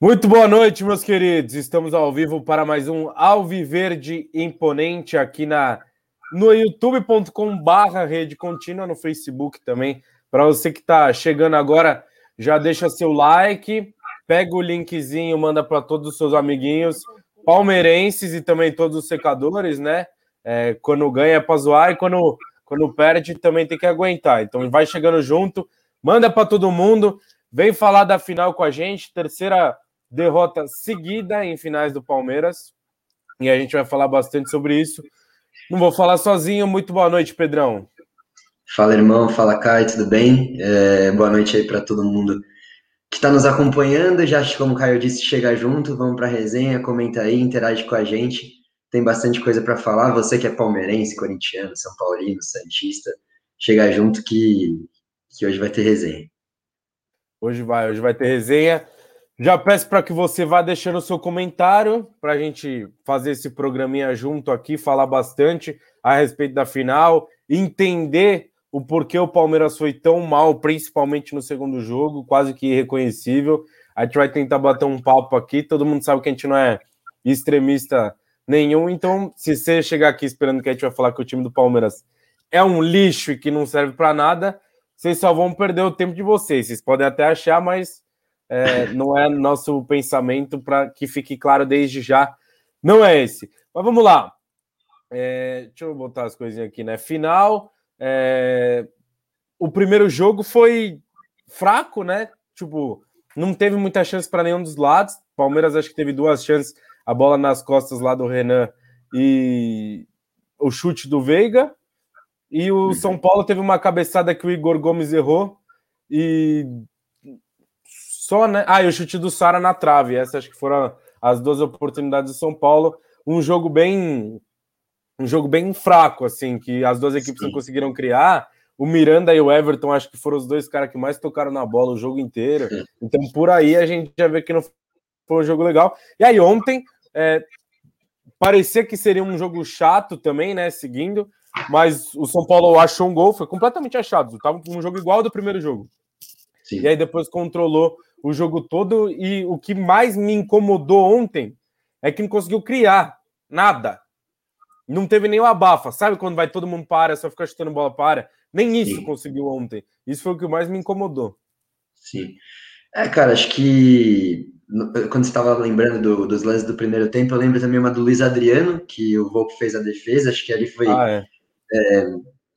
Muito boa noite, meus queridos. Estamos ao vivo para mais um Alviverde Imponente aqui na no youtube.com/barra rede contínua, no Facebook também. Para você que está chegando agora, já deixa seu like, pega o linkzinho, manda para todos os seus amiguinhos palmeirenses e também todos os secadores, né? É, quando ganha é para zoar e quando, quando perde também tem que aguentar. Então vai chegando junto, manda para todo mundo, vem falar da final com a gente, terceira derrota seguida em finais do Palmeiras. E a gente vai falar bastante sobre isso. Não vou falar sozinho. Muito boa noite, Pedrão. Fala, irmão. Fala, Kai. Tudo bem? É, boa noite aí para todo mundo que está nos acompanhando. Já, como o Caio disse, chega junto. Vamos para a resenha, comenta aí, interage com a gente. Tem bastante coisa para falar. Você que é palmeirense, corintiano, São Paulino, Santista, chega junto que, que hoje vai ter resenha. Hoje vai, hoje vai ter resenha. Já peço para que você vá deixando o seu comentário para a gente fazer esse programinha junto aqui, falar bastante a respeito da final, entender o porquê o Palmeiras foi tão mal, principalmente no segundo jogo, quase que irreconhecível. A gente vai tentar bater um papo aqui. Todo mundo sabe que a gente não é extremista nenhum, então se você chegar aqui esperando que a gente vai falar que o time do Palmeiras é um lixo e que não serve para nada, vocês só vão perder o tempo de vocês. Vocês podem até achar, mas é, não é nosso pensamento, para que fique claro desde já, não é esse. Mas vamos lá. É, deixa eu botar as coisinhas aqui, né? Final. É, o primeiro jogo foi fraco, né? Tipo, não teve muita chance para nenhum dos lados. Palmeiras acho que teve duas chances, a bola nas costas lá do Renan e o chute do Veiga. E o São Paulo teve uma cabeçada que o Igor Gomes errou e só, né? Ah, e o chute do Sara na trave. Essas acho que foram as duas oportunidades do São Paulo. Um jogo bem. Um jogo bem fraco, assim, que as duas equipes Sim. não conseguiram criar. O Miranda e o Everton, acho que foram os dois caras que mais tocaram na bola o jogo inteiro. Então, por aí a gente já vê que não foi um jogo legal. E aí, ontem, é, parecia que seria um jogo chato também, né? Seguindo, mas o São Paulo achou um gol, foi completamente achado. Tava um jogo igual ao do primeiro jogo. Sim. E aí depois controlou o jogo todo. E o que mais me incomodou ontem é que não conseguiu criar nada. Não teve nenhum abafa. Sabe quando vai todo mundo para, só fica chutando bola para? Nem isso Sim. conseguiu ontem. Isso foi o que mais me incomodou. Sim. É, cara, acho que quando você estava lembrando do, dos lances do primeiro tempo, eu lembro também uma do Luiz Adriano, que o Volpe fez a defesa, acho que ali foi ah, é. É,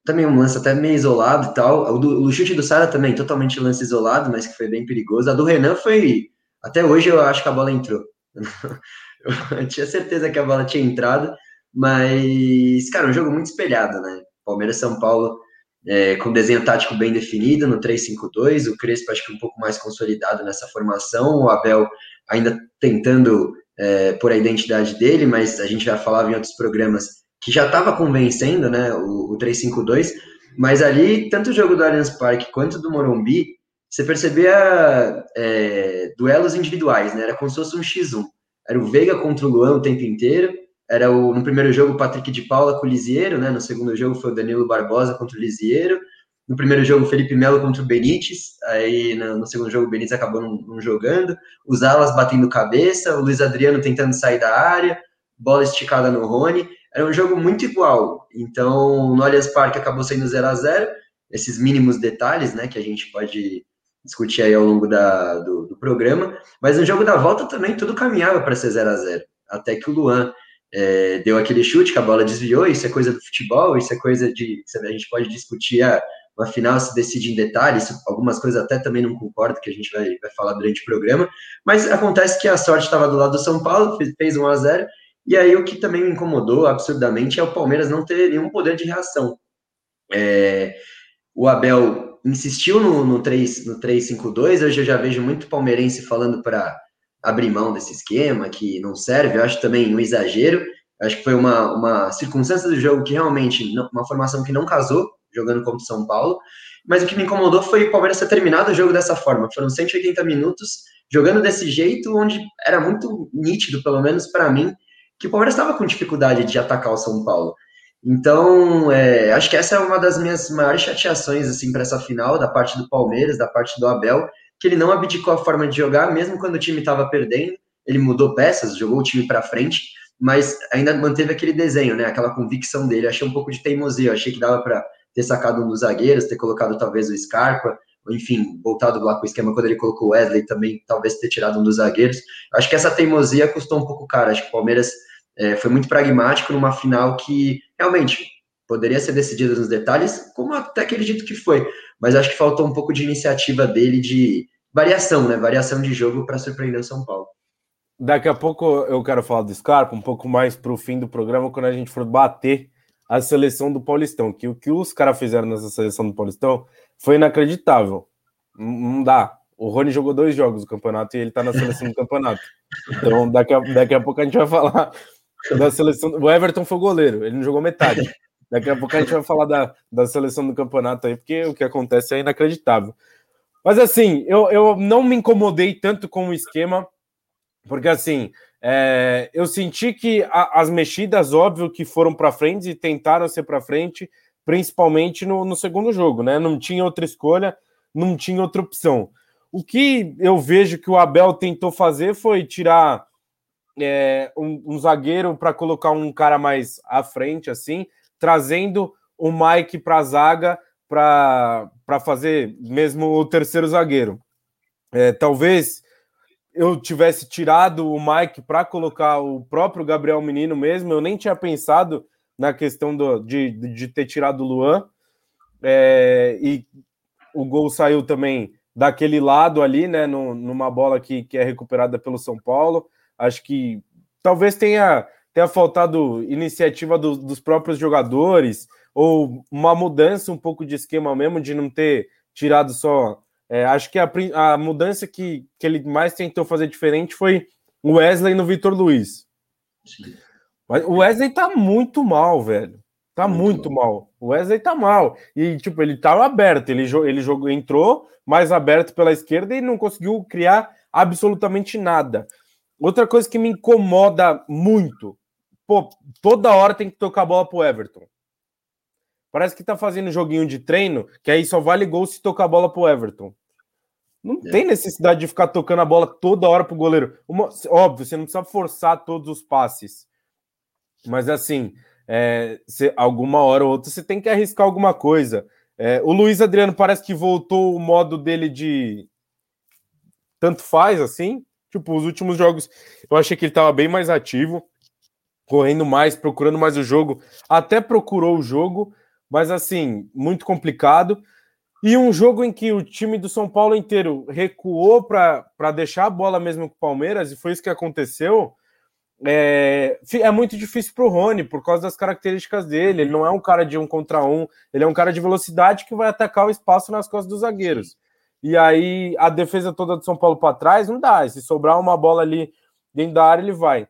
também um lance até meio isolado e tal. O, do, o chute do Sara também, totalmente lance isolado, mas que foi bem perigoso. A do Renan foi. Até hoje eu acho que a bola entrou. eu tinha certeza que a bola tinha entrado, mas, cara, um jogo muito espelhado, né? Palmeiras São Paulo é, com desenho tático bem definido no 3-5-2, o Crespo acho que um pouco mais consolidado nessa formação, o Abel ainda tentando é, por a identidade dele, mas a gente já falava em outros programas que já estava convencendo, né, o, o 3-5-2, mas ali, tanto o jogo do Allianz Parque quanto do Morumbi, você percebia é, duelos individuais, né, era como se fosse um X1, era o Veiga contra o Luan o tempo inteiro, era o, no primeiro jogo o Patrick de Paula com o Lisieiro, né, no segundo jogo foi o Danilo Barbosa contra o Lisieiro, no primeiro jogo Felipe Melo contra o Benítez, aí no, no segundo jogo o Benítez acabou não, não jogando, os alas batendo cabeça, o Luiz Adriano tentando sair da área, bola esticada no Rony, era um jogo muito igual. Então, no Allianz Parque acabou sendo 0 a 0 esses mínimos detalhes, né, que a gente pode discutir aí ao longo da, do, do programa. Mas no jogo da volta também tudo caminhava para ser 0 a 0 Até que o Luan é, deu aquele chute que a bola desviou. Isso é coisa do futebol, isso é coisa de. A gente pode discutir a, uma final se decide em detalhes, algumas coisas até também não concordo, que a gente vai, vai falar durante o programa, mas acontece que a sorte estava do lado do São Paulo, fez, fez 1 a 0 e aí o que também me incomodou absurdamente é o Palmeiras não ter nenhum poder de reação. É, o Abel insistiu no, no 3 no 3-5-2, hoje eu já vejo muito palmeirense falando para abrir mão desse esquema, que não serve, eu acho também um exagero, acho que foi uma, uma circunstância do jogo que realmente, não, uma formação que não casou, jogando contra o São Paulo, mas o que me incomodou foi o Palmeiras ter terminado o jogo dessa forma, foram 180 minutos jogando desse jeito, onde era muito nítido, pelo menos para mim, que o Palmeiras estava com dificuldade de atacar o São Paulo. Então, é, acho que essa é uma das minhas maiores chateações assim para essa final da parte do Palmeiras, da parte do Abel, que ele não abdicou a forma de jogar, mesmo quando o time estava perdendo, ele mudou peças, jogou o time para frente, mas ainda manteve aquele desenho, né? Aquela convicção dele. Achei um pouco de teimosia, achei que dava para ter sacado um dos zagueiros, ter colocado talvez o Scarpa, enfim, voltado lá com o esquema quando ele colocou o Wesley também, talvez ter tirado um dos zagueiros. Acho que essa teimosia custou um pouco caro. Acho que o Palmeiras é, foi muito pragmático numa final que realmente poderia ser decidida nos detalhes, como até acredito que foi, mas acho que faltou um pouco de iniciativa dele de variação, né? Variação de jogo para surpreender o São Paulo. Daqui a pouco eu quero falar do Scarpa, um pouco mais para o fim do programa, quando a gente for bater a seleção do Paulistão, que o que os caras fizeram nessa seleção do Paulistão foi inacreditável. Não dá. O Rony jogou dois jogos do campeonato e ele tá na seleção do campeonato. Então, daqui a, daqui a pouco a gente vai falar da seleção. O Everton foi goleiro, ele não jogou metade. Daqui a pouco a gente vai falar da, da seleção do campeonato aí, porque o que acontece é inacreditável. Mas assim, eu, eu não me incomodei tanto com o esquema, porque assim, é, eu senti que a, as mexidas, óbvio, que foram para frente e tentaram ser para frente, principalmente no, no segundo jogo, né? Não tinha outra escolha, não tinha outra opção. O que eu vejo que o Abel tentou fazer foi tirar é, um, um, zagueiro para colocar um cara mais à frente, assim, trazendo o Mike para a zaga para fazer mesmo o terceiro zagueiro. É, talvez eu tivesse tirado o Mike para colocar o próprio Gabriel Menino mesmo, eu nem tinha pensado na questão do, de, de ter tirado o Luan. É, e o gol saiu também daquele lado ali, né? No, numa bola que, que é recuperada pelo São Paulo. Acho que talvez tenha, tenha faltado iniciativa do, dos próprios jogadores ou uma mudança um pouco de esquema mesmo, de não ter tirado só. É, acho que a, a mudança que, que ele mais tentou fazer diferente foi o Wesley no Vitor Luiz. Sim. Mas o Wesley tá muito mal, velho. Tá muito, muito mal. O Wesley tá mal. E, tipo, ele tava aberto. Ele, ele jogou, entrou mais aberto pela esquerda e não conseguiu criar absolutamente nada. Outra coisa que me incomoda muito. Pô, toda hora tem que tocar a bola pro Everton. Parece que tá fazendo joguinho de treino, que aí só vale gol se tocar a bola pro Everton. Não é. tem necessidade de ficar tocando a bola toda hora pro goleiro. Uma, óbvio, você não precisa forçar todos os passes. Mas assim, é, alguma hora ou outra você tem que arriscar alguma coisa. É, o Luiz Adriano parece que voltou o modo dele de tanto faz assim. Tipo, os últimos jogos eu achei que ele estava bem mais ativo, correndo mais, procurando mais o jogo. Até procurou o jogo, mas assim, muito complicado. E um jogo em que o time do São Paulo inteiro recuou para deixar a bola mesmo com o Palmeiras, e foi isso que aconteceu. É, é muito difícil para o Rony por causa das características dele. Ele não é um cara de um contra um, ele é um cara de velocidade que vai atacar o espaço nas costas dos zagueiros. E aí a defesa toda do São Paulo para trás não dá. Se sobrar uma bola ali dentro da área, ele vai.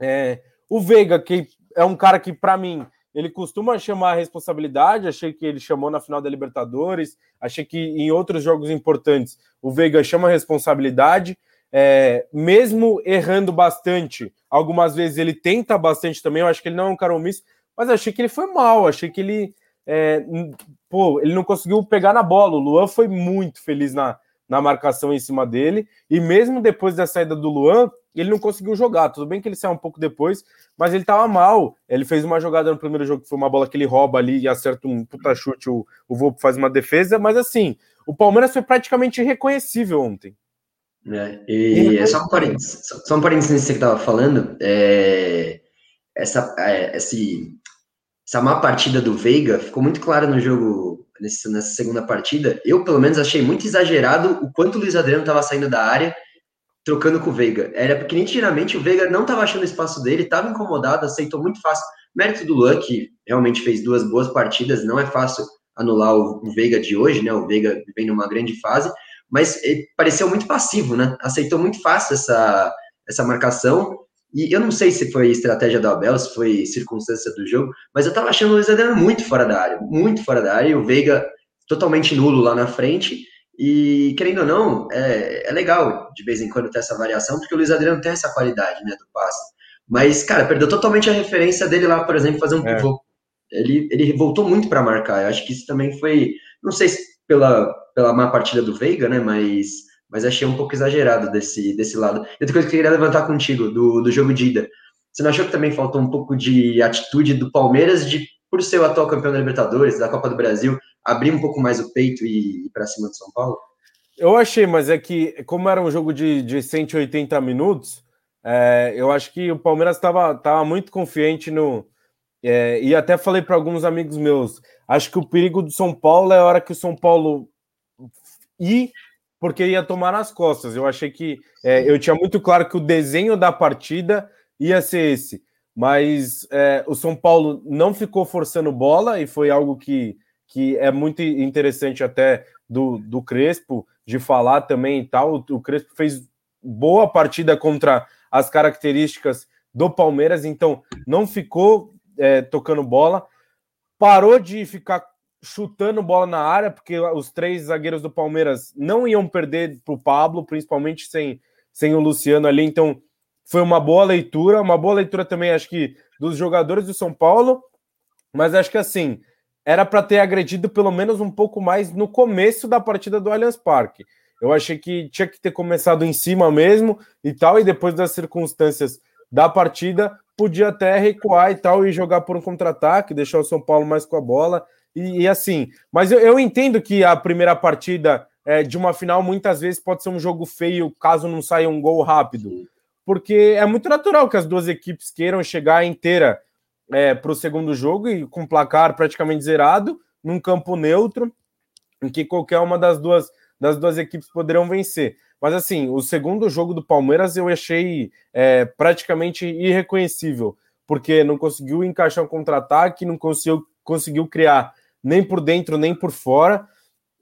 É, o Veiga, que é um cara que, para mim, ele costuma chamar a responsabilidade. Achei que ele chamou na final da Libertadores. Achei que em outros jogos importantes o Veiga chama a responsabilidade. É, mesmo errando bastante, algumas vezes ele tenta bastante também. Eu acho que ele não é um cara omisso, mas achei que ele foi mal. Achei que ele, é, pô, ele não conseguiu pegar na bola. O Luan foi muito feliz na, na marcação em cima dele, e mesmo depois da saída do Luan, ele não conseguiu jogar. Tudo bem que ele saiu um pouco depois, mas ele tava mal. Ele fez uma jogada no primeiro jogo, que foi uma bola que ele rouba ali e acerta um puta chute, o, o faz uma defesa, mas assim, o Palmeiras foi praticamente irreconhecível ontem. É, e é só um parênteses, só um parênteses nisso que você estava falando, é, essa, é, esse, essa má partida do Veiga ficou muito clara no jogo, nesse, nessa segunda partida. Eu, pelo menos, achei muito exagerado o quanto o Luiz Adriano estava saindo da área trocando com o Veiga. Era porque nitidamente o Veiga não estava achando espaço dele, estava incomodado, aceitou muito fácil. Mérito do Luan, que realmente fez duas boas partidas, não é fácil anular o, o Veiga de hoje, né? O Veiga vem numa grande fase, mas ele pareceu muito passivo, né? Aceitou muito fácil essa, essa marcação. E eu não sei se foi estratégia do Abel, se foi circunstância do jogo, mas eu tava achando o Luiz Adriano muito fora da área, muito fora da área, e o Veiga totalmente nulo lá na frente. E, querendo ou não, é, é legal de vez em quando ter essa variação, porque o Luiz Adriano tem essa qualidade né, do passe. Mas, cara, perdeu totalmente a referência dele lá, por exemplo, fazer um é. pivô. Ele, ele voltou muito para marcar. Eu acho que isso também foi, não sei se pela, pela má partida do Veiga, né? Mas mas achei um pouco exagerado desse, desse lado. E outra coisa que eu queria levantar contigo, do, do jogo de ida. Você não achou que também faltou um pouco de atitude do Palmeiras de, por ser o atual campeão da Libertadores, da Copa do Brasil, abrir um pouco mais o peito e ir para cima de São Paulo? Eu achei, mas é que, como era um jogo de, de 180 minutos, é, eu acho que o Palmeiras estava tava muito confiante no. É, e até falei para alguns amigos meus: acho que o perigo do São Paulo é a hora que o São Paulo ir porque ia tomar nas costas. Eu achei que é, eu tinha muito claro que o desenho da partida ia ser esse, mas é, o São Paulo não ficou forçando bola e foi algo que, que é muito interessante até do, do Crespo de falar também e tal. O, o Crespo fez boa partida contra as características do Palmeiras, então não ficou é, tocando bola, parou de ficar chutando bola na área, porque os três zagueiros do Palmeiras não iam perder para o Pablo, principalmente sem, sem o Luciano ali. Então, foi uma boa leitura, uma boa leitura também, acho que, dos jogadores do São Paulo, mas acho que assim, era para ter agredido pelo menos um pouco mais no começo da partida do Allianz Parque. Eu achei que tinha que ter começado em cima mesmo e tal, e depois das circunstâncias da partida, podia até recuar e tal e jogar por um contra-ataque, deixar o São Paulo mais com a bola. E, e assim, mas eu, eu, entendo que a primeira partida é, de uma final muitas vezes pode ser um jogo feio caso não saia um gol rápido, porque é muito natural que as duas equipes queiram chegar inteira é, para o segundo jogo e com placar praticamente zerado, num campo neutro, em que qualquer uma das duas, das duas equipes poderão vencer. Mas assim, o segundo jogo do Palmeiras eu achei é, praticamente irreconhecível, porque não conseguiu encaixar um contra-ataque, não conseguiu, conseguiu criar nem por dentro, nem por fora.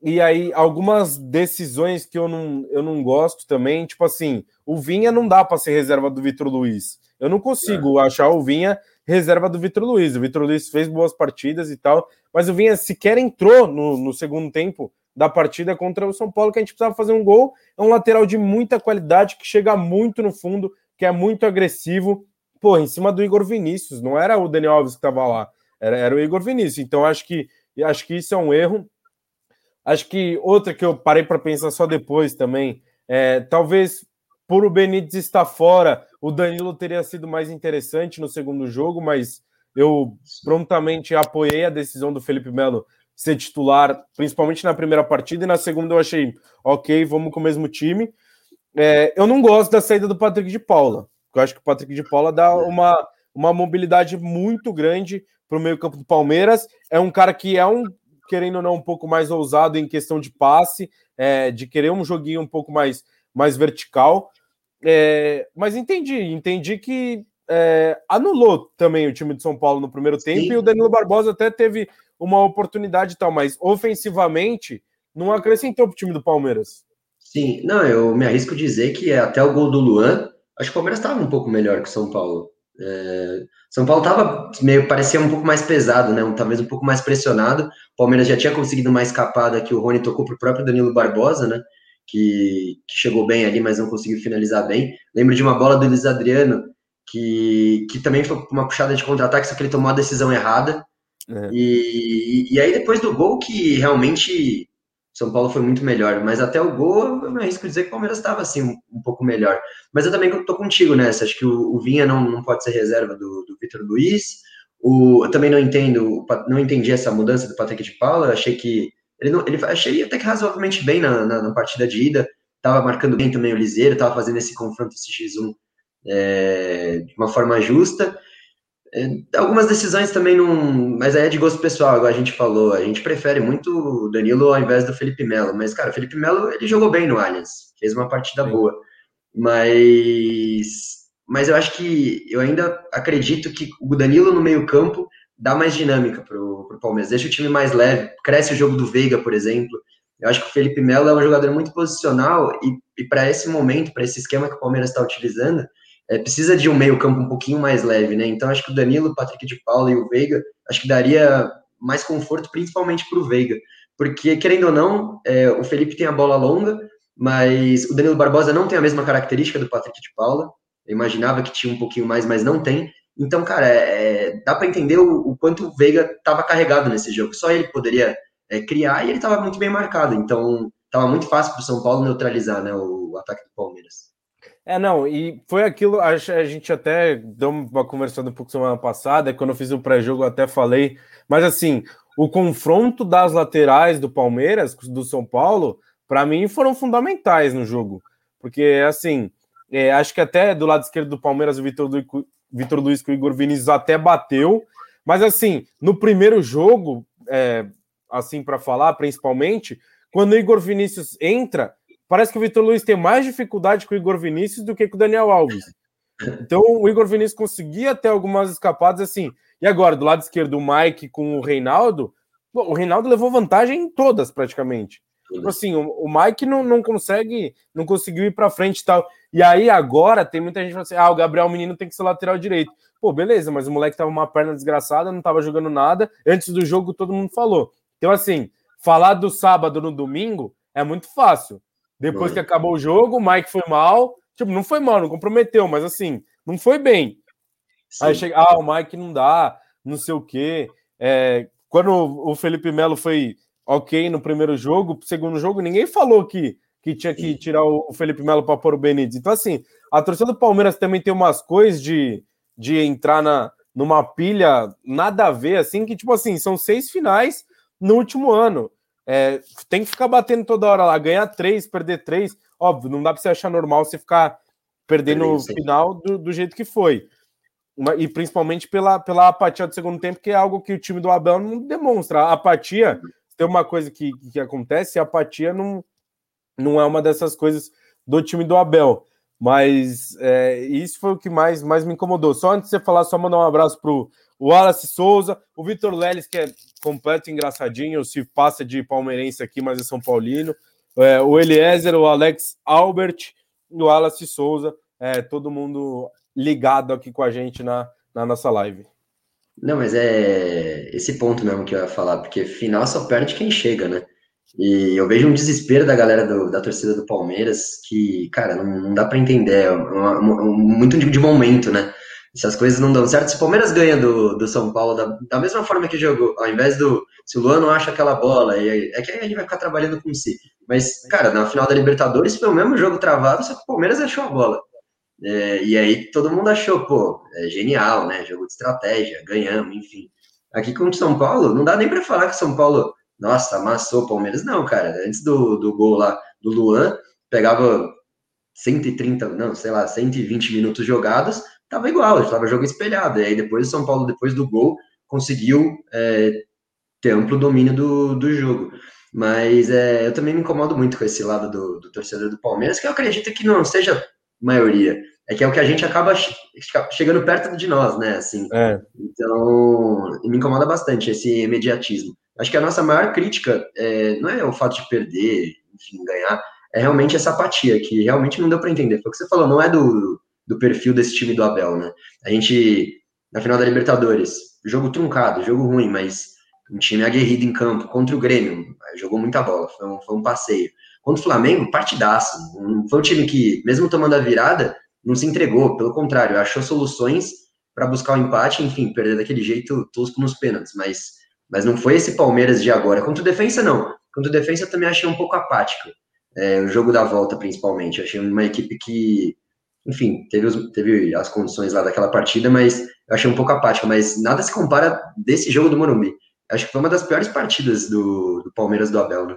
E aí, algumas decisões que eu não, eu não gosto também, tipo assim, o Vinha não dá para ser reserva do Vitor Luiz. Eu não consigo é. achar o Vinha reserva do Vitor Luiz. O Vitor Luiz fez boas partidas e tal, mas o Vinha sequer entrou no, no segundo tempo da partida contra o São Paulo, que a gente precisava fazer um gol. É um lateral de muita qualidade, que chega muito no fundo, que é muito agressivo. Pô, em cima do Igor Vinícius, não era o Daniel Alves que estava lá, era, era o Igor Vinícius. Então, acho que acho que isso é um erro. Acho que outra que eu parei para pensar só depois também, é, talvez por o Benítez estar fora, o Danilo teria sido mais interessante no segundo jogo, mas eu prontamente apoiei a decisão do Felipe Melo ser titular, principalmente na primeira partida, e na segunda eu achei, ok, vamos com o mesmo time. É, eu não gosto da saída do Patrick de Paula, eu acho que o Patrick de Paula dá uma, uma mobilidade muito grande para o meio-campo do Palmeiras. É um cara que é um, querendo ou não, um pouco mais ousado em questão de passe, é, de querer um joguinho um pouco mais, mais vertical. É, mas entendi, entendi que é, anulou também o time de São Paulo no primeiro tempo Sim. e o Danilo Barbosa até teve uma oportunidade e tal, mas ofensivamente não acrescentou para o time do Palmeiras. Sim, não, eu me arrisco dizer que até o gol do Luan, acho que o Palmeiras estava um pouco melhor que o São Paulo. É, São Paulo tava meio parecia um pouco mais pesado, né? Talvez um pouco mais pressionado. O Palmeiras já tinha conseguido uma escapada que o Rony tocou pro próprio Danilo Barbosa, né? Que, que chegou bem ali, mas não conseguiu finalizar bem. Lembro de uma bola do Luiz Adriano que, que também foi uma puxada de contra-ataque, só que ele tomou a decisão errada. É. E, e aí depois do gol que realmente são Paulo foi muito melhor, mas até o gol eu me arrisco dizer que o Palmeiras estava assim um, um, pouco melhor. Mas eu também estou contigo nessa, acho que o, o, Vinha não, não pode ser reserva do, do Vitor Luiz. O, eu também não entendo, não entendi essa mudança do Patrick de Paula, achei que ele não, ele achei até que razoavelmente bem na, na, na partida de ida, estava marcando bem também o Liseiro, estava fazendo esse confronto, esse X1 é, de uma forma justa. É, algumas decisões também não. Mas aí é de gosto pessoal, igual a gente falou. A gente prefere muito o Danilo ao invés do Felipe Melo. Mas, cara, o Felipe Melo ele jogou bem no Allianz, fez uma partida Sim. boa. Mas. Mas eu acho que eu ainda acredito que o Danilo no meio-campo dá mais dinâmica pro, pro Palmeiras, deixa o time mais leve, cresce o jogo do Veiga, por exemplo. Eu acho que o Felipe Melo é um jogador muito posicional e, e para esse momento, para esse esquema que o Palmeiras está utilizando, é, precisa de um meio campo um pouquinho mais leve, né? Então acho que o Danilo, o Patrick de Paula e o Veiga, acho que daria mais conforto, principalmente para o Veiga, porque querendo ou não, é, o Felipe tem a bola longa, mas o Danilo Barbosa não tem a mesma característica do Patrick de Paula. Eu imaginava que tinha um pouquinho mais, mas não tem. Então, cara, é, dá para entender o, o, quanto o Veiga estava carregado nesse jogo. Só ele poderia é, criar e ele estava muito bem marcado. Então, tava muito fácil para o São Paulo neutralizar né, o ataque do Palmeiras. É, não, e foi aquilo, a gente até deu uma conversando um pouco semana passada, quando eu fiz o pré-jogo até falei, mas assim, o confronto das laterais do Palmeiras, do São Paulo, para mim foram fundamentais no jogo, porque assim, é, acho que até do lado esquerdo do Palmeiras o Vitor, Vitor Luiz com o Igor Vinícius até bateu, mas assim, no primeiro jogo, é, assim para falar, principalmente, quando o Igor Vinícius entra, parece que o Vitor Luiz tem mais dificuldade com o Igor Vinícius do que com o Daniel Alves. Então o Igor Vinícius conseguia ter algumas escapadas assim. E agora, do lado esquerdo, o Mike com o Reinaldo, o Reinaldo levou vantagem em todas praticamente. Tipo assim, o, o Mike não, não consegue, não conseguiu ir para frente e tal. E aí agora tem muita gente falando assim: ah, o Gabriel Menino tem que ser lateral direito. Pô, beleza, mas o moleque tava uma perna desgraçada, não tava jogando nada. Antes do jogo todo mundo falou. Então, assim, falar do sábado no domingo é muito fácil. Depois que acabou o jogo, o Mike foi mal. Tipo, não foi mal, não comprometeu, mas assim, não foi bem. Sim. Aí chega, ah, o Mike não dá, não sei o quê. É, quando o Felipe Melo foi ok no primeiro jogo, segundo jogo, ninguém falou que, que tinha que tirar o Felipe Melo para pôr o Benítez. Então, assim, a torcida do Palmeiras também tem umas coisas de, de entrar na, numa pilha nada a ver, assim, que, tipo assim, são seis finais no último ano. É, tem que ficar batendo toda hora lá, ganhar três, perder três. Óbvio, não dá para você achar normal você ficar perdendo no final do, do jeito que foi. E principalmente pela, pela apatia do segundo tempo, que é algo que o time do Abel não demonstra. A apatia, tem uma coisa que, que acontece, a apatia não, não é uma dessas coisas do time do Abel. Mas é, isso foi o que mais, mais me incomodou. Só antes de você falar, só mandar um abraço pro o Wallace Souza, o Vitor Leles, que é completo engraçadinho, se passa de palmeirense aqui, mas é São Paulino. É, o Eliezer, o Alex Albert e o Wallace Souza, é, todo mundo ligado aqui com a gente na, na nossa live. Não, mas é esse ponto mesmo que eu ia falar, porque final só perde quem chega, né? E eu vejo um desespero da galera do, da torcida do Palmeiras que, cara, não, não dá para entender, é uma, uma, muito de momento, né? Se as coisas não dão certo, se o Palmeiras ganha do, do São Paulo da, da mesma forma que jogou, ao invés do. Se o Luan não acha aquela bola, e, é que a gente vai ficar trabalhando com si. Mas, cara, na final da Libertadores foi o mesmo jogo travado, só que o Palmeiras achou a bola. É, e aí todo mundo achou, pô, é genial, né? Jogo de estratégia, ganhamos, enfim. Aqui com o São Paulo, não dá nem para falar que São Paulo, nossa, amassou o Palmeiras. Não, cara, antes do, do gol lá do Luan, pegava 130, não, sei lá, 120 minutos jogados, tava igual, estava jogo espelhado. E aí depois o São Paulo, depois do gol, conseguiu é, ter amplo domínio do, do jogo. Mas é, eu também me incomodo muito com esse lado do, do, torcedor do Palmeiras, que eu acredito que não seja maioria. É que é o que a gente acaba chegando perto de nós, né? Assim. É. Então, me incomoda bastante esse imediatismo. Acho que a nossa maior crítica é, não é o fato de perder, enfim, ganhar, é realmente essa apatia, que realmente não deu para entender. Foi o que você falou, não é do, do perfil desse time do Abel, né? A gente, na final da Libertadores, jogo truncado, jogo ruim, mas um time aguerrido em campo contra o Grêmio, jogou muita bola, foi um, foi um passeio. Contra o Flamengo, partidaço. Foi um time que, mesmo tomando a virada, não se entregou, pelo contrário, achou soluções para buscar o empate, enfim, perder daquele jeito tosco nos pênaltis, mas, mas não foi esse Palmeiras de agora. Contra o Defensa, não. Contra o Defensa, eu também achei um pouco apático. É, o jogo da volta, principalmente. Achei uma equipe que enfim, teve, os, teve as condições lá daquela partida, mas eu achei um pouco apática, mas nada se compara desse jogo do Morumbi. Acho que foi uma das piores partidas do, do Palmeiras do Abel, né?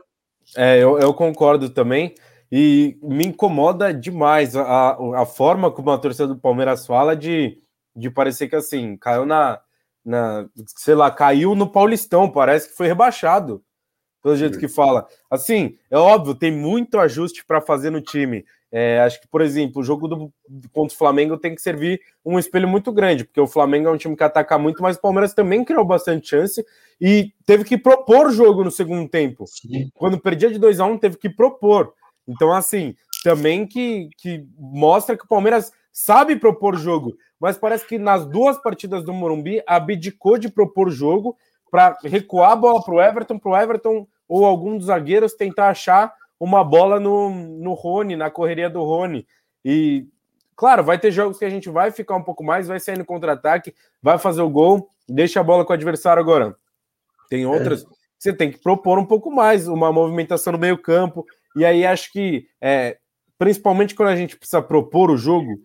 É, eu, eu concordo também, e me incomoda demais a, a forma como a torcida do Palmeiras fala de, de parecer que assim, caiu na, na, sei lá, caiu no Paulistão, parece que foi rebaixado, pelo jeito que fala. Assim, é óbvio, tem muito ajuste para fazer no time. É, acho que, por exemplo, o jogo do, contra o Flamengo tem que servir um espelho muito grande, porque o Flamengo é um time que ataca muito, mas o Palmeiras também criou bastante chance e teve que propor jogo no segundo tempo. Sim. Quando perdia de 2 a 1 um, teve que propor. Então, assim, também que, que mostra que o Palmeiras sabe propor jogo, mas parece que nas duas partidas do Morumbi abdicou de propor jogo para recuar a bola para o Everton, para o Everton ou algum dos zagueiros tentar achar uma bola no, no Rony, na correria do Rony. E, claro, vai ter jogos que a gente vai ficar um pouco mais, vai sair no contra-ataque, vai fazer o gol, deixa a bola com o adversário agora. Tem outras é. que você tem que propor um pouco mais, uma movimentação no meio-campo. E aí acho que, é, principalmente quando a gente precisa propor o jogo,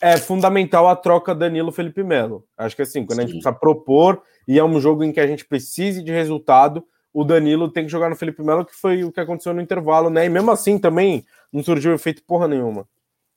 é fundamental a troca Danilo-Felipe Melo. Acho que assim, quando Sim. a gente precisa propor e é um jogo em que a gente precise de resultado, o Danilo tem que jogar no Felipe Melo, que foi o que aconteceu no intervalo, né? E mesmo assim também não surgiu efeito porra nenhuma.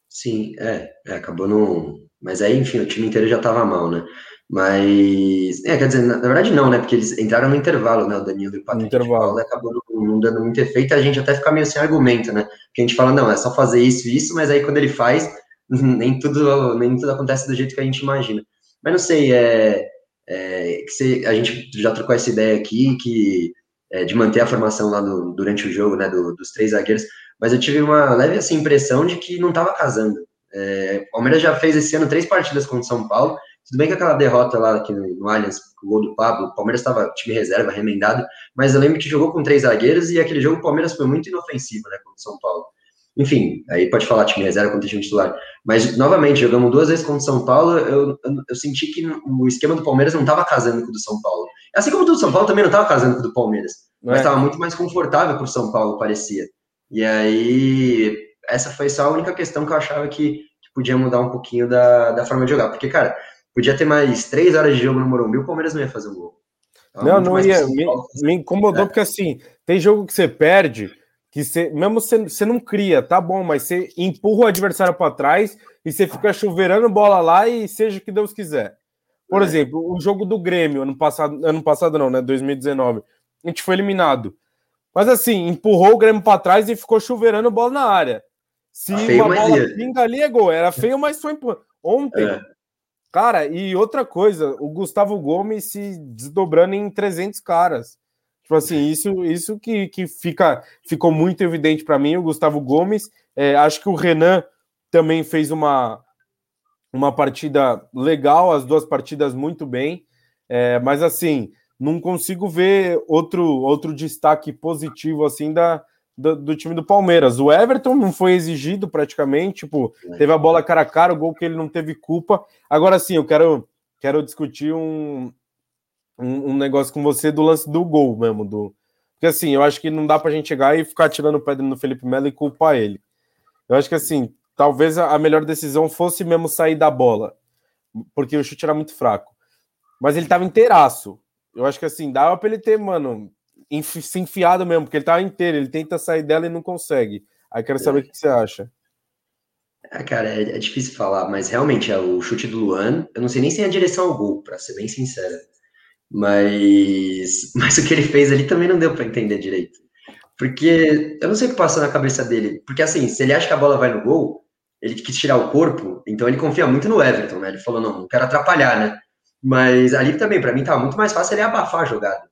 Sim, é, é acabou não. Mas aí, enfim, o time inteiro já tava mal, né? Mas, é, quer dizer, na, na, verdade não, né? Porque eles entraram no intervalo, né? O Danilo e o Patrick intervalo. acabou não, não, dando muito efeito, a gente até fica meio sem argumento, né? Porque a gente fala, não, é só fazer isso e isso, mas aí quando ele faz, nem tudo, nem tudo acontece do jeito que a gente imagina. Mas não sei, é, é que você, a gente já trocou essa ideia aqui que é, de manter a formação lá no, durante o jogo, né? Do, dos três zagueiros, mas eu tive uma leve assim, impressão de que não estava casando. É, o Palmeiras já fez esse ano três partidas contra o São Paulo tudo bem que aquela derrota lá aqui no Allianz, o gol do Pablo, o Palmeiras estava time reserva, remendado, mas eu lembro que jogou com três zagueiros e aquele jogo o Palmeiras foi muito inofensivo, né, contra o São Paulo. Enfim, aí pode falar time reserva contra time titular. Mas, novamente, jogamos duas vezes contra o São Paulo, eu, eu, eu senti que o esquema do Palmeiras não estava casando com o do São Paulo. Assim como o do São Paulo também não estava casando com o do Palmeiras. Mas estava é. muito mais confortável para o São Paulo, parecia. E aí, essa foi só a única questão que eu achava que, que podia mudar um pouquinho da, da forma de jogar. Porque, cara, Podia ter mais três horas de jogo no Morumbi, o Palmeiras não ia fazer um gol. não, não ia. Me, me, incomodou é. porque assim, tem jogo que você perde, que você, mesmo você, você não cria, tá bom, mas você empurra o adversário para trás e você fica chuveirando bola lá e seja o que Deus quiser. Por é. exemplo, o jogo do Grêmio, ano passado, ano passado não, né? 2019, a gente foi eliminado. Mas assim, empurrou o Grêmio para trás e ficou chuveirando bola na área. Se feio, uma bola pinga ali é gol. Era feio, mas foi empurrando. Ontem, é. Cara, e outra coisa, o Gustavo Gomes se desdobrando em 300 caras. Tipo assim, isso, isso que, que fica, ficou muito evidente para mim. O Gustavo Gomes, é, acho que o Renan também fez uma, uma partida legal, as duas partidas muito bem. É, mas assim, não consigo ver outro, outro destaque positivo assim da, do, do, time do Palmeiras. O Everton não foi exigido praticamente, tipo, teve a bola cara a cara, o gol que ele não teve culpa. Agora sim, eu quero, quero discutir um, um, um, negócio com você do lance do gol mesmo. Do... Porque assim, eu acho que não dá pra gente chegar e ficar tirando pedra no Felipe Melo e culpar ele. Eu acho que assim, talvez a melhor decisão fosse mesmo sair da bola, porque o chute era muito fraco. Mas ele tava inteiraço. Eu acho que assim, dava pra ele ter, mano, se enfiado mesmo, porque ele tá inteiro, ele tenta sair dela e não consegue. Aí quero saber é. o que você acha. É, cara, é, é, difícil falar, mas realmente é o chute do Luan, eu não sei nem se é a direção ao gol, para ser bem sincero. Mas, mas o que ele fez ali também não deu para entender direito. Porque eu não sei o que passou na cabeça dele. Porque assim, se ele acha que a bola vai no gol, ele quis tirar o corpo, então ele confia muito no Everton, né? Ele falou, não, não quero atrapalhar, né? Mas ali também, para mim, tava muito mais fácil ele abafar a jogada.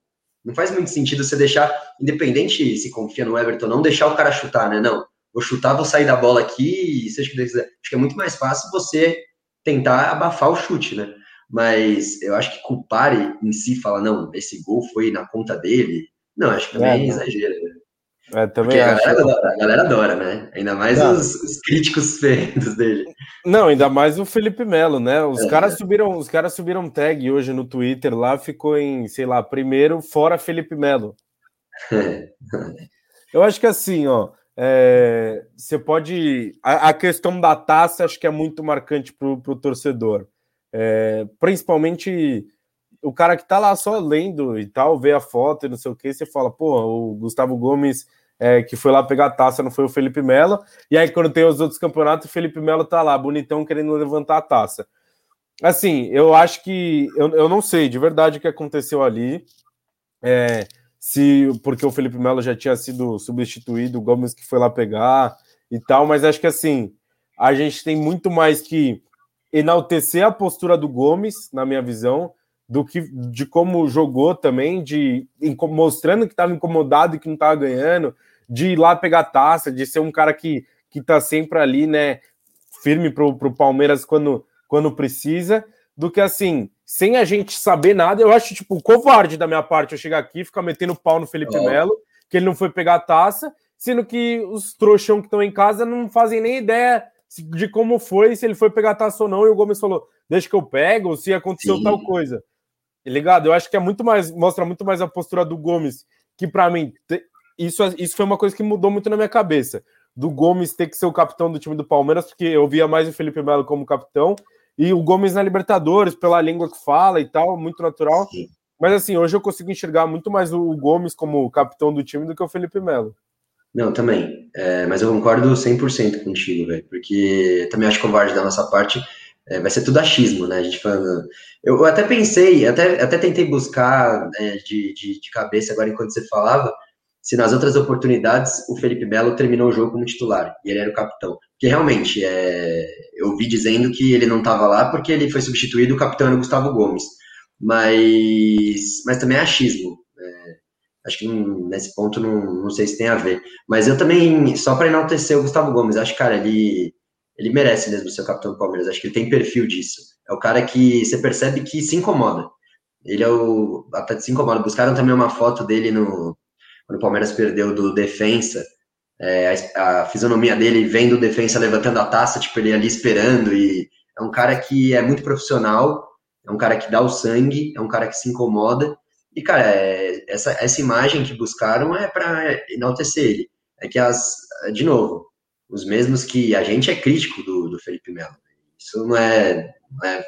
Não faz muito sentido você deixar, independente se confia no Everton, não deixar o cara chutar, né? Não, vou chutar, vou sair da bola aqui, e seja o que quiser. Acho que é muito mais fácil você tentar abafar o chute, né? Mas eu acho que culpar em si, falar, não, esse gol foi na conta dele, não, acho que também é, é exagero. Né? É, também a galera, adora, a galera, adora, né? Ainda mais os, os, críticos feios dele. Não, ainda mais o Felipe Melo, né? Os é. caras subiram, os caras subiram tag hoje no Twitter lá, ficou em, sei lá, primeiro fora Felipe Melo. Eu acho que assim, ó, é, você pode. A, a, questão da taça acho que é muito marcante para o torcedor. É, principalmente o cara que tá lá só lendo e tal, vê a foto e não sei o que, você fala, pô, o Gustavo Gomes é, que foi lá pegar a taça, não foi o Felipe Melo. E aí, quando tem os outros campeonatos, o Felipe Melo tá lá, bonitão, querendo levantar a taça. Assim, eu acho que. Eu, eu não sei de verdade o que aconteceu ali. É, se porque o Felipe Melo já tinha sido substituído, o Gomes que foi lá pegar e tal, mas acho que assim, a gente tem muito mais que enaltecer a postura do Gomes, na minha visão, do que de como jogou também, de mostrando que estava incomodado e que não estava ganhando, de ir lá pegar taça, de ser um cara que, que tá sempre ali, né, firme pro, pro Palmeiras quando, quando precisa, do que assim, sem a gente saber nada, eu acho, tipo, covarde da minha parte eu chegar aqui e ficar metendo pau no Felipe oh. Melo, que ele não foi pegar a taça, sendo que os trouxão que estão em casa não fazem nem ideia de como foi, se ele foi pegar a taça ou não, e o Gomes falou, deixa que eu pego, se aconteceu Sim. tal coisa. Ligado? Eu acho que é muito mais, mostra muito mais a postura do Gomes, que para mim isso, isso foi uma coisa que mudou muito na minha cabeça. Do Gomes ter que ser o capitão do time do Palmeiras, porque eu via mais o Felipe Melo como capitão, e o Gomes na Libertadores, pela língua que fala e tal, muito natural. Sim. Mas assim, hoje eu consigo enxergar muito mais o Gomes como capitão do time do que o Felipe Melo. Não, também. É, mas eu concordo 100% contigo, velho. Porque também acho covarde da nossa parte. É, vai ser tudo achismo, né? A gente falando. Eu, eu até pensei, até, até tentei buscar é, de, de, de, cabeça agora enquanto você falava, se nas outras oportunidades o Felipe Melo terminou o jogo como titular e ele era o capitão. Porque realmente, é, eu vi dizendo que ele não estava lá porque ele foi substituído, o capitão era o Gustavo Gomes. Mas, mas também é achismo. É, acho que nesse ponto não, não sei se tem a ver. Mas eu também, só para enaltecer o Gustavo Gomes, acho, cara, ele, ele merece mesmo ser o capitão do Palmeiras. Acho que ele tem perfil disso. É o cara que você percebe que se incomoda. Ele é o. Até se incomoda. Buscaram também uma foto dele no. Quando o Palmeiras perdeu do defensa. É, a, a, fisionomia dele vendo o defensa levantando a taça, tipo, ele ali esperando. E é um cara que é muito profissional, é um cara que dá o sangue, é um cara que se incomoda. E, cara, é, essa, essa imagem que buscaram é para enaltecer ele. É que as. De novo, os mesmos que a gente é crítico do, do Felipe Melo. Isso não é, não é,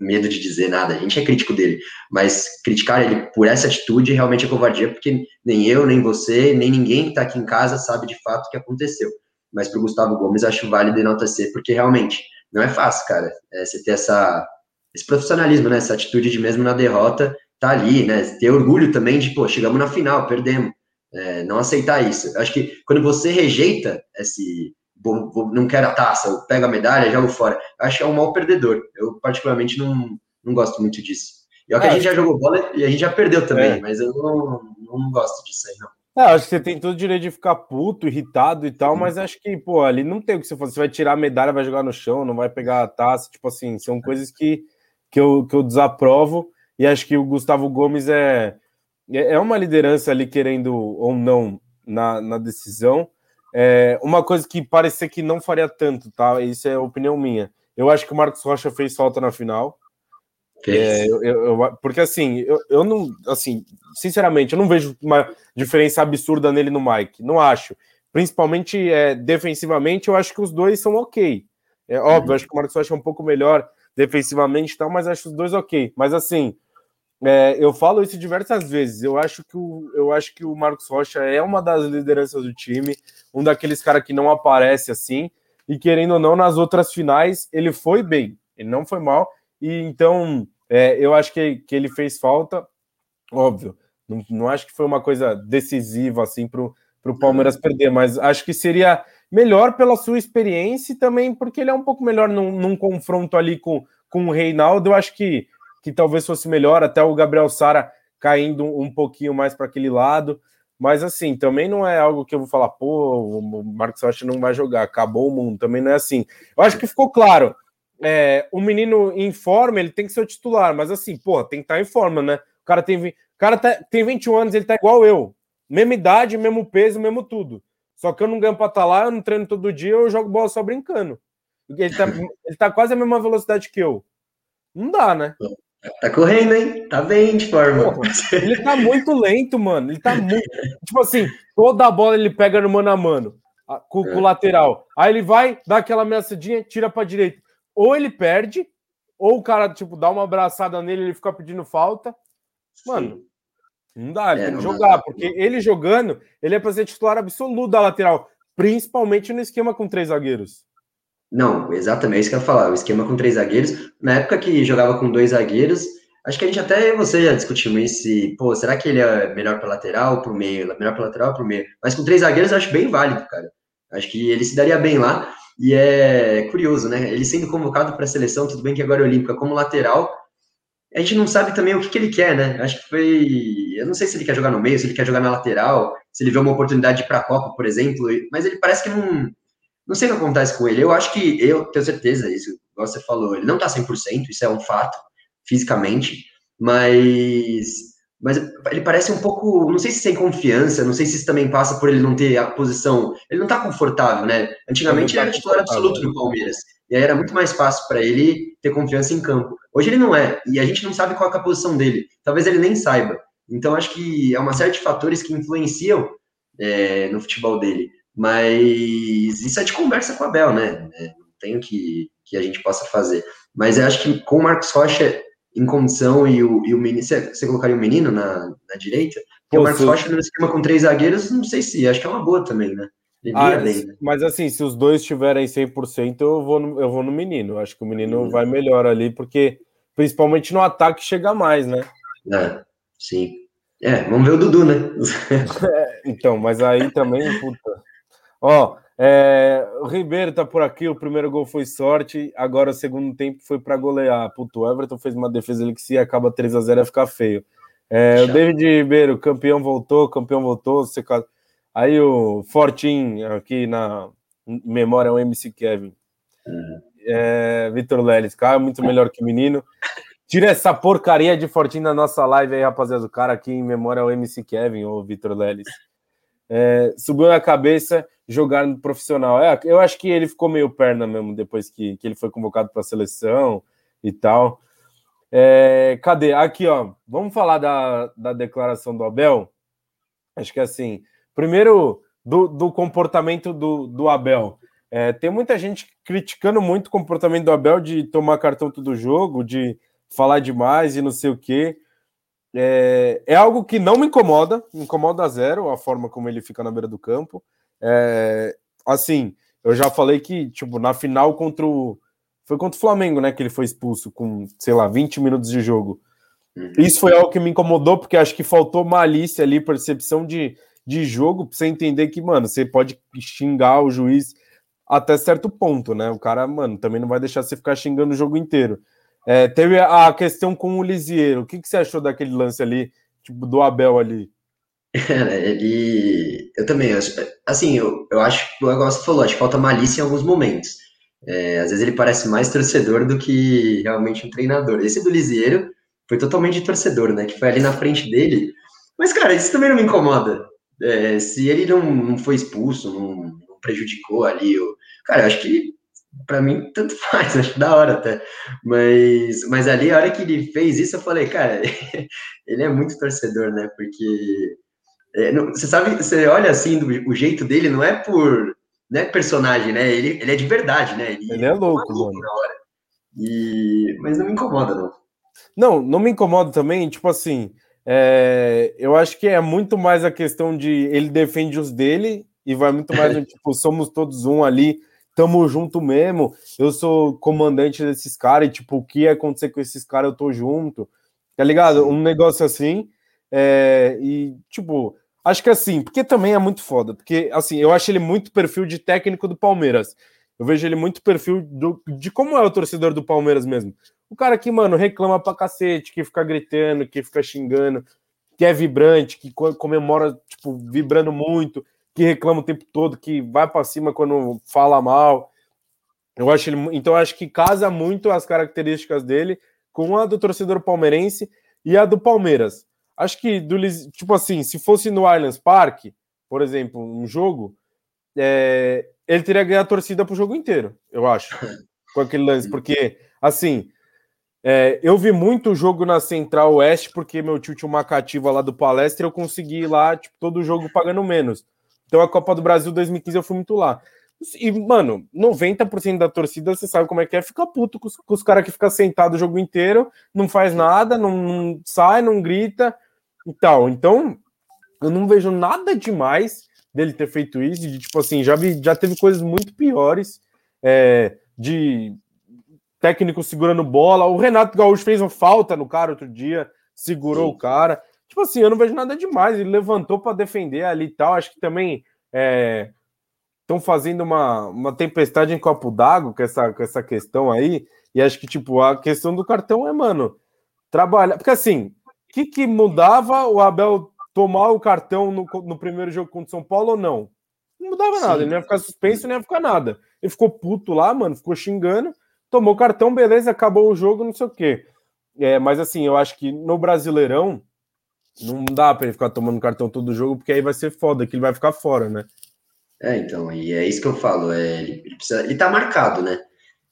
medo de dizer nada, a gente é crítico dele, mas criticar ele por essa atitude realmente é covardia, porque nem eu, nem você, nem ninguém que está aqui em casa sabe de fato o que aconteceu. Mas para o Gustavo Gomes acho válido enaltecer, porque realmente não é fácil, cara, é, você ter essa, esse profissionalismo, né, essa atitude de mesmo na derrota, tá ali, né, ter orgulho também de, pô, chegamos na final, perdemos, é, não aceitar isso. acho que quando você rejeita esse vou, vou, não quero a taça, eu pego a medalha, jogo fora. Acho que é um mau perdedor. Eu, particularmente, não, não gosto muito disso. E é que a gente já jogou bola e a gente já perdeu também, é. mas eu não, não gosto disso aí, não. É, acho que você tem todo o direito de ficar puto, irritado e tal, mas acho que, pô, ali não tem o que você fazer. Você vai tirar a medalha, vai jogar no chão, não vai pegar a taça. Tipo assim, são coisas que, que, eu, que eu desaprovo. E acho que o Gustavo Gomes é, é uma liderança ali, querendo ou não, na, na decisão. É, uma coisa que parecia que não faria tanto, tá? Isso é opinião minha. Eu acho que o Marcos Rocha fez falta na final. É, eu, eu, porque assim, eu, eu não, assim, sinceramente, eu não vejo uma diferença absurda nele no Mike. Não acho. Principalmente é, defensivamente, eu acho que os dois são ok. É óbvio, uhum. acho que o Marcos Rocha é um pouco melhor defensivamente e tal, mas acho os dois ok. Mas assim, é, eu falo isso diversas vezes. Eu acho, que o, eu acho que o Marcos Rocha é uma das lideranças do time, um daqueles caras que não aparece assim. E querendo ou não, nas outras finais, ele foi bem, ele não foi mal. E então, é, eu acho que, que ele fez falta, óbvio. Não, não acho que foi uma coisa decisiva assim para o Palmeiras perder, mas acho que seria melhor pela sua experiência e também porque ele é um pouco melhor num, num confronto ali com, com o Reinaldo. Eu acho que que talvez fosse melhor, até o Gabriel Sara caindo um pouquinho mais para aquele lado. Mas assim, também não é algo que eu vou falar, pô, o Marcos Rocha não vai jogar, acabou o mundo, também não é assim. Eu acho que ficou claro. É, o menino em forma, ele tem que ser o titular, mas assim, pô, tem que estar tá em forma, né? O cara tem, o cara tá, tem 21 anos, ele tá igual eu. Mesma idade, mesmo peso, mesmo tudo. Só que eu não ganho pra estar tá lá, eu não treino todo dia, eu jogo bola só brincando. Ele tá, ele tá quase a mesma velocidade que eu. Não dá, né? Tá correndo, hein? Tá bem de forma. Porra, ele tá muito lento, mano. Ele tá muito. tipo assim, toda a bola ele pega no mano a mano, com, com o lateral. Aí ele vai, dá aquela ameaçadinha, tira pra direita. Ou ele perde, ou o cara, tipo, dá uma abraçada nele ele fica pedindo falta. Mano, Sim. não dá, ele é, tem que jogar, dá. porque ele jogando, ele é pra ser titular absoluto da lateral, principalmente no esquema com três zagueiros. Não, exatamente, é isso que eu ia falar. O esquema com três zagueiros. Na época que jogava com dois zagueiros, acho que a gente até você já discutiu isso. Pô, será que ele é melhor para lateral, para o meio? Melhor para lateral, para o meio? Mas com três zagueiros eu acho bem válido, cara. Acho que ele se daria bem lá. E é curioso, né? Ele sendo convocado para a seleção, tudo bem que agora é olímpica como lateral, a gente não sabe também o que, que, ele quer, né? Acho que foi. Eu não sei se ele quer jogar no meio, se ele quer jogar na lateral, se ele vê uma oportunidade para a Copa, por exemplo, mas ele parece que não não sei o que acontece com ele. Eu acho que, eu tenho certeza, isso, igual você falou, ele não tá 100%, isso é um fato, fisicamente, mas mas ele parece um pouco, não sei se sem confiança, não sei se isso também passa por ele não ter a posição, ele não tá confortável, né? Antigamente ele era titular absoluto no Palmeiras, e aí era muito mais fácil para ele ter confiança em campo. Hoje ele não é, e a gente não sabe qual é a posição dele, talvez ele nem saiba. Então acho que é uma série de fatores que influenciam é, no futebol dele. Mas isso é de conversa com o Abel, né? É, não tem o que, que a gente possa fazer. Mas eu acho que com o Marcos Rocha em condição e o, e o menino. Você, colocaria o menino na, na direita? Porque Pô, o Marcos Rocha no esquema com três zagueiros, não sei se. Acho que é uma boa também, né? Ah, né? Mas assim, se os dois estiverem 100%, eu vou no, eu vou no menino. Acho que o menino uhum. vai melhor ali, porque principalmente no ataque chega mais, né? É, sim. É, vamos ver o Dudu, né? é, então, mas aí também, puta. Ó, é, o Ribeiro tá por aqui, o primeiro gol foi sorte, agora o segundo tempo foi para golear. Puto, o Everton fez uma defesa ali que se acaba 3 a 0 ia ficar feio. É, o David Ribeiro, campeão voltou, campeão voltou. Você... Aí o Fortin, aqui na memória, é o MC Kevin. Uhum. É, Vitor Leles, cara, muito melhor que menino. Tira essa porcaria de Fortin da nossa live aí, rapaziada. O cara aqui em memória é o MC Kevin, ou Vitor Leles. É, subiu na cabeça jogar no profissional. É, eu acho que ele ficou meio perna mesmo depois que, que ele foi convocado para a seleção e tal. É, cadê? Aqui, ó. Vamos falar da, da declaração do Abel? Acho que assim, primeiro do, do comportamento do, do Abel. É, tem muita gente criticando muito o comportamento do Abel de tomar cartão todo jogo, de falar demais e não sei o quê. É, é algo que não me incomoda, me incomoda a zero a forma como ele fica na beira do campo. É, assim, eu já falei que, tipo, na final contra o. Foi contra o Flamengo, né? Que ele foi expulso com, sei lá, 20 minutos de jogo. Uhum. Isso foi algo que me incomodou, porque acho que faltou malícia ali, percepção de, de jogo, pra você entender que, mano, você pode xingar o juiz até certo ponto, né? O cara, mano, também não vai deixar você ficar xingando o jogo inteiro. É, teve a questão com o Lisieiro. O que, que você achou daquele lance ali, tipo, do Abel ali? Ele. Eu também, assim, eu, eu acho que o negócio falou, acho que falta malícia em alguns momentos. É, às vezes ele parece mais torcedor do que realmente um treinador. Esse do Lisieiro foi totalmente torcedor, né? Que foi ali na frente dele. Mas, cara, isso também não me incomoda. É, se ele não, não foi expulso, não, não prejudicou ali. Eu, cara, eu acho que para mim, tanto faz, acho da hora até. Mas, mas ali, a hora que ele fez isso, eu falei, cara, ele é muito torcedor, né? Porque é, não, você sabe, você olha assim, do, o jeito dele não é por não é personagem, né? Ele, ele é de verdade, né? Ele, ele é louco, hora. E, mas não me incomoda, não. Não, não me incomoda também, tipo assim, é, eu acho que é muito mais a questão de ele defende os dele e vai muito mais tipo, somos todos um ali, tamo junto mesmo. Eu sou comandante desses caras e, tipo, o que acontecer com esses caras, eu tô junto. Tá ligado? Um negócio assim. É, e, tipo, acho que assim, porque também é muito foda. Porque, assim, eu acho ele muito perfil de técnico do Palmeiras. Eu vejo ele muito perfil do, de como é o torcedor do Palmeiras mesmo. O cara que, mano, reclama pra cacete, que fica gritando, que fica xingando, que é vibrante, que comemora, tipo, vibrando muito que reclama o tempo todo, que vai para cima quando fala mal. Eu acho ele, então eu acho que casa muito as características dele com a do torcedor palmeirense e a do Palmeiras. Acho que do tipo assim, se fosse no Allianz Parque, por exemplo, um jogo, é, ele teria ganhado a torcida pro jogo inteiro, eu acho, com aquele lance, porque assim, é, eu vi muito jogo na Central Oeste porque meu tio tinha uma cativa lá do palestra e eu consegui ir lá, tipo, todo o jogo pagando menos. Então a Copa do Brasil 2015 eu fui muito lá. E, mano, 90% da torcida, você sabe como é que é, fica puto com os, os caras que ficam sentados o jogo inteiro, não faz nada, não, não, sai, não grita e tal. Então, eu não vejo nada demais dele ter feito isso, de tipo assim, já, vi, já teve coisas muito piores, é, de técnico segurando bola. O Renato Gaúcho fez uma falta no cara outro dia, segurou Sim. o cara. Tipo assim, eu não vejo nada demais. Ele levantou para defender ali e tal. Acho que também estão fazendo uma, uma tempestade em copo d'água com essa, com essa questão aí. E acho que, tipo, a questão do cartão é, mano, trabalhar. Porque assim, o que, que mudava o Abel tomar o cartão no, no primeiro jogo contra o São Paulo ou não? Não mudava Sim. nada, ele não ia ficar suspenso, não ia ficar nada. Ele ficou puto lá, mano, ficou xingando, tomou cartão, beleza, acabou o jogo, não sei o quê. É, mas assim, eu acho que no Brasileirão não dá para ele ficar tomando cartão todo jogo, porque aí vai ser foda, que ele vai ficar fora, né? É, então, e é isso que eu falo, é, ele, precisa, ele tá marcado, né?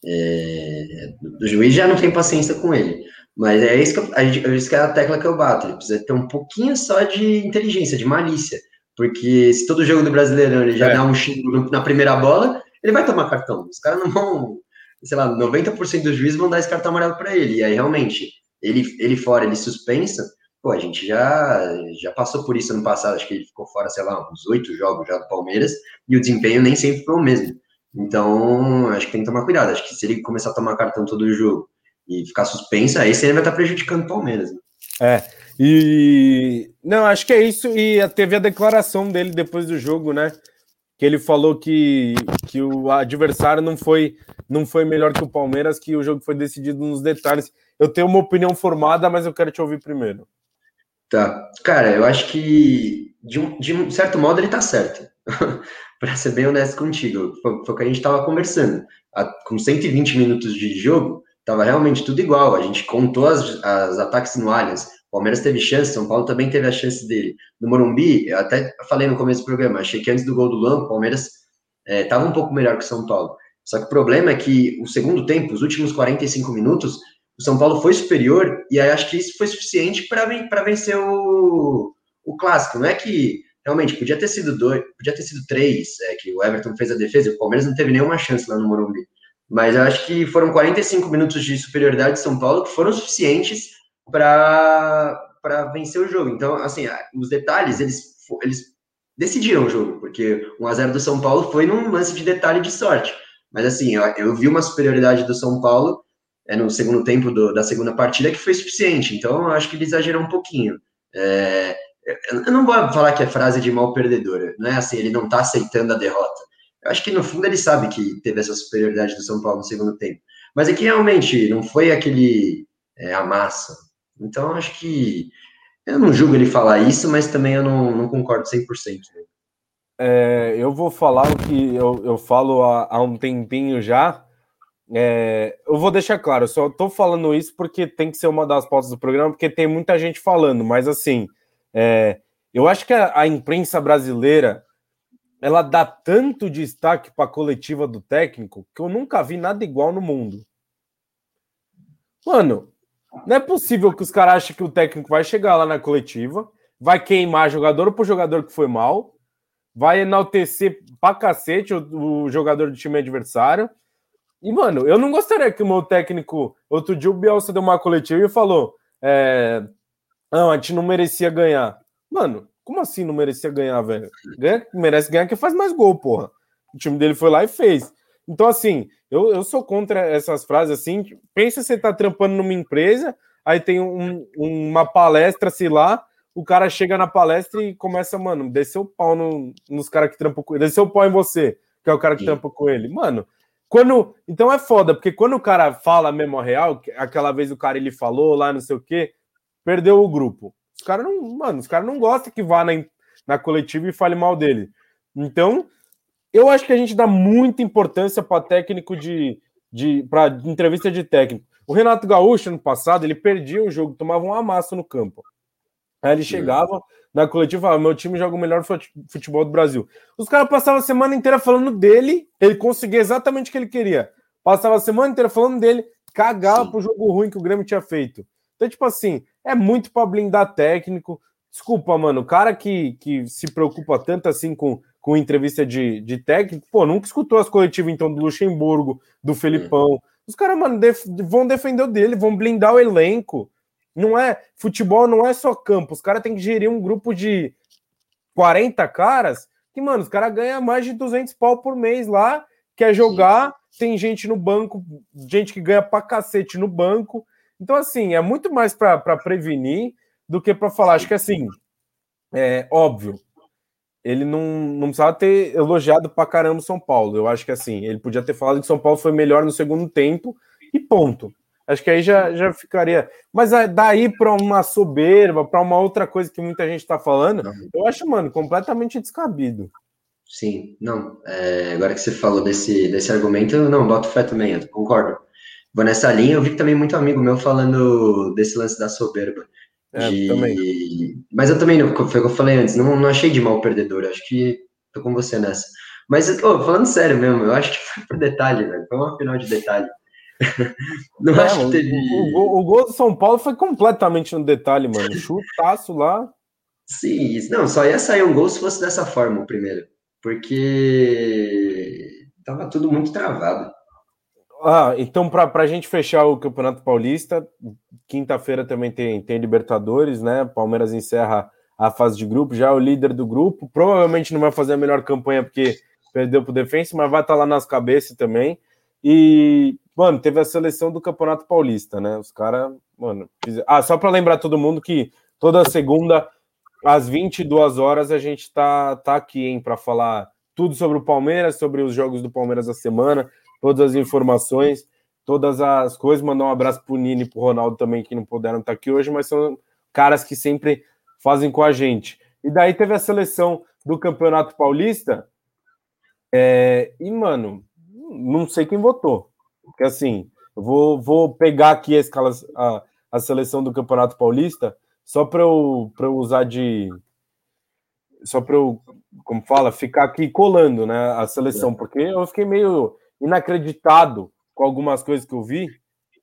É, o juiz já não tem paciência com ele. Mas é isso que, eu, a é isso que é a tecla que eu bato. Ele precisa ter um pouquinho só de inteligência, de malícia. Porque se todo jogo do Brasileirão ele já é. dá um xingo na primeira bola, ele vai tomar cartão. Os caras não vão, sei lá, 90% dos juízes vão dar esse cartão amarelo para ele. E aí, realmente, ele, ele fora, ele suspensa. Pô, a gente já, já passou por isso ano passado. Acho que ele ficou fora, sei lá, uns oito jogos já do Palmeiras. E o desempenho nem sempre foi o mesmo. Então, acho que tem que tomar cuidado. Acho que se ele começar a tomar cartão todo jogo e ficar suspenso, aí você vai estar prejudicando o Palmeiras. Né? É, e não, acho que é isso. E teve a declaração dele depois do jogo, né? Que ele falou que, que o adversário não foi, não foi melhor que o Palmeiras, que o jogo foi decidido nos detalhes. Eu tenho uma opinião formada, mas eu quero te ouvir primeiro. Tá. Cara, eu acho que de um, de certo modo ele tá certo. para ser bem honesto contigo, foi, foi o que a gente tava conversando. A, com 120 minutos de jogo, tava realmente tudo igual. A gente contou as, as ataques no Allianz. O Palmeiras teve chance, São Paulo também teve a chance dele. No Morumbi, até falei no começo do programa, achei que antes do gol do Luan, o Palmeiras estava é, um pouco melhor que o São Paulo. Só que o problema é que o segundo tempo, os últimos 45 minutos, o São Paulo foi superior, e aí acho que isso foi suficiente para vencer o, o clássico. Não é que realmente podia ter sido dois, podia ter sido três, é, que o Everton fez a defesa, o Palmeiras não teve nenhuma chance lá no Morumbi. Mas eu acho que foram 45 minutos de superioridade de São Paulo que foram suficientes para vencer o jogo. Então, assim, os detalhes, eles, eles decidiram o jogo, porque 1x0 do São Paulo foi num lance de detalhe de sorte. Mas, assim, eu, eu vi uma superioridade do São Paulo é, no segundo tempo do, da segunda partida que foi suficiente. Então, eu acho que ele exagerou um pouquinho. É, eu não vou falar que é frase de mal perdedora, não é assim, ele não tá aceitando a derrota. Eu acho que no fundo ele sabe que teve essa superioridade do São Paulo no segundo tempo. Mas é que realmente não foi aquele é, amassa. Então acho que eu não julgo ele falar isso, mas também eu não, não concordo 100%. Né? É, eu vou falar o que eu, eu falo há, há um tempinho já. É, eu vou deixar claro, só estou falando isso porque tem que ser uma das pautas do programa, porque tem muita gente falando, mas assim, é, eu acho que a, a, imprensa brasileira ela dá tanto destaque para a coletiva do técnico que eu nunca vi nada igual no mundo. Mano, não é possível que os caras achem que o técnico vai chegar lá na coletiva, vai queimar jogador por jogador que foi mal, vai enaltecer pra cacete o, o jogador do time adversário. E, mano, eu não gostaria que o meu técnico. Outro dia o Bielsa deu uma coletiva e falou: é, não, a gente não merecia ganhar. Mano, como assim não merecia ganhar, velho? Ganha, merece ganhar que faz mais gol, porra. O time dele foi lá e fez. Então, assim, eu, eu sou contra essas frases assim. Pensa você tá trampando numa empresa, aí tem um, uma palestra, sei lá, o cara chega na palestra e começa, mano, descer o pau no, nos caras que trampam com ele, descer o pau em você, que é o cara que Sim. trampa com ele. Mano, quando. Então é foda, porque quando o cara fala mesmo real, aquela vez o cara ele falou lá, não sei o quê, perdeu o grupo. Os caras não, mano, os caras não gostam que vá na, na coletiva e fale mal dele. Então, eu acho que a gente dá muita importância para técnico de, de para entrevista de técnico. O Renato Gaúcho, no passado, ele perdia o jogo, tomava um amasso no campo. Aí ele chegava na coletiva falava: Meu time joga o melhor futebol do Brasil. Os caras passavam a semana inteira falando dele, ele conseguia exatamente o que ele queria. Passava a semana inteira falando dele, cagava Sim. pro jogo ruim que o Grêmio tinha feito. Então, tipo assim, é muito para blindar técnico. Desculpa, mano, o cara que, que se preocupa tanto assim com, com entrevista de, de técnico, pô, nunca escutou as coletivas então do Luxemburgo, do Felipão. Os caras, mano, def, vão defender o dele, vão blindar o elenco. Não é futebol, não é só campo. Os caras têm que gerir um grupo de 40 caras que, mano, os caras ganham mais de 200 pau por mês lá, quer jogar, tem gente no banco, gente que ganha pra cacete no banco. Então, assim, é muito mais para prevenir do que para falar. Acho que, assim, é óbvio, ele não, não precisava ter elogiado para caramba o São Paulo. Eu acho que, assim, ele podia ter falado que São Paulo foi melhor no segundo tempo e ponto. Acho que aí já, já ficaria. Mas daí para uma soberba, para uma outra coisa que muita gente está falando, eu acho, mano, completamente descabido. Sim, não. É, agora que você falou desse, desse argumento, eu não, boto fé também, eu concordo vou nessa linha. Eu vi também muito amigo meu falando desse lance da soberba. É, de... também. Mas eu também, foi o que eu falei antes, não, não achei de mal perdedor, acho que tô com você nessa. Mas, oh, falando sério mesmo, eu acho que foi por detalhe, velho. Foi uma final de detalhe. não, não acho que teve. O, o, o, gol do São Paulo foi completamente no detalhe, mano. Chutaço lá. Sim, não, só ia sair um gol se fosse dessa forma o primeiro. Porque tava tudo muito travado. Ah, então para a gente fechar o Campeonato Paulista, quinta-feira também tem, tem Libertadores, né? Palmeiras encerra a fase de grupo, já é o líder do grupo. Provavelmente não vai fazer a melhor campanha porque perdeu para o Defensa, mas vai estar tá lá nas cabeças também. E, mano, teve a seleção do Campeonato Paulista, né? Os caras, mano. Fiz... Ah, só para lembrar todo mundo que toda segunda, às 22 horas, a gente tá, tá aqui, hein, para falar tudo sobre o Palmeiras, sobre os jogos do Palmeiras da semana, todas as informações, todas as coisas. Mandar um abraço pro Nini e pro Ronaldo também, que não puderam estar aqui hoje, mas são caras que sempre fazem com a gente. E daí teve a seleção do Campeonato Paulista. É, e, mano, não sei quem votou. Porque assim, eu vou, vou pegar aqui a, escala, a, a seleção do Campeonato Paulista só para eu, eu usar de. Só para eu, como fala, ficar aqui colando né, a seleção, porque eu fiquei meio inacreditado com algumas coisas que eu vi,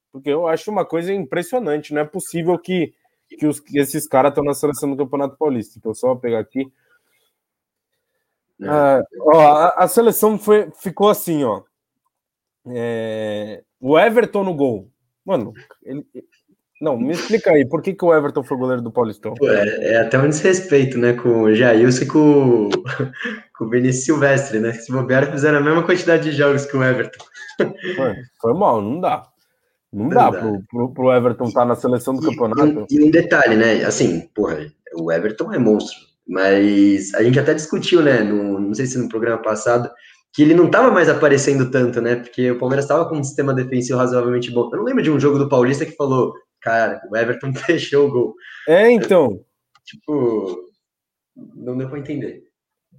porque eu acho uma coisa impressionante. Não é possível que, que, os, que esses caras estão na seleção do Campeonato Paulista. Então, só pegar aqui. É. Ah, ó, a, a, seleção foi, ficou assim, ó. É, o Everton no gol. Mano, ele, não, me explica aí, por que, que o Everton foi goleiro do Paulistão? É, é, até um desrespeito, né, com o Jailson e com, com o Vinícius Silvestre, né? Se bobear, fizeram a mesma quantidade de jogos que o Everton. Foi, foi mal, não dá. Não, não dá, dá. Pro, pro, pro, Everton estar tá na seleção do e, campeonato. E, e um detalhe, né? Assim, porra, o Everton é monstro, mas a gente até discutiu, né? No, não sei se no programa passado, que ele não estava mais aparecendo tanto, né? Porque o Palmeiras estava com um sistema defensivo razoavelmente bom. Eu não lembro de um jogo do Paulista que falou, cara, o Everton fechou o gol. É, então. Tipo, não deu para entender.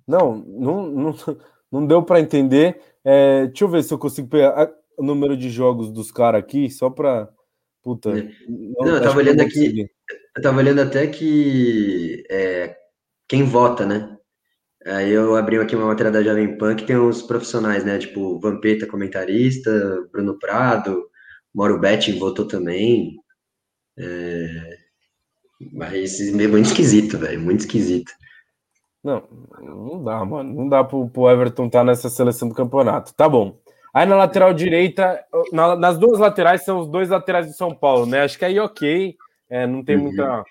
Não, não, não, não deu para entender. É, deixa eu ver se eu consigo pegar o número de jogos dos caras aqui, só para. Puta. É. Não, não eu tava olhando aqui. Eu tava olhando até que é, quem vota, né? Aí eu abri aqui uma matéria da Jovem Pan que tem uns profissionais, né? Tipo, Vampeta, comentarista, Bruno Prado, Mauro Betting votou também. É... Mas é muito esquisito, velho, muito esquisito. Não, não dá, mano. Não dá pro, pro Everton estar tá nessa seleção do campeonato. Tá bom. Aí na lateral direita, na, nas duas laterais são os dois laterais de São Paulo, né? Acho que aí ok. É, não tem uhum. muita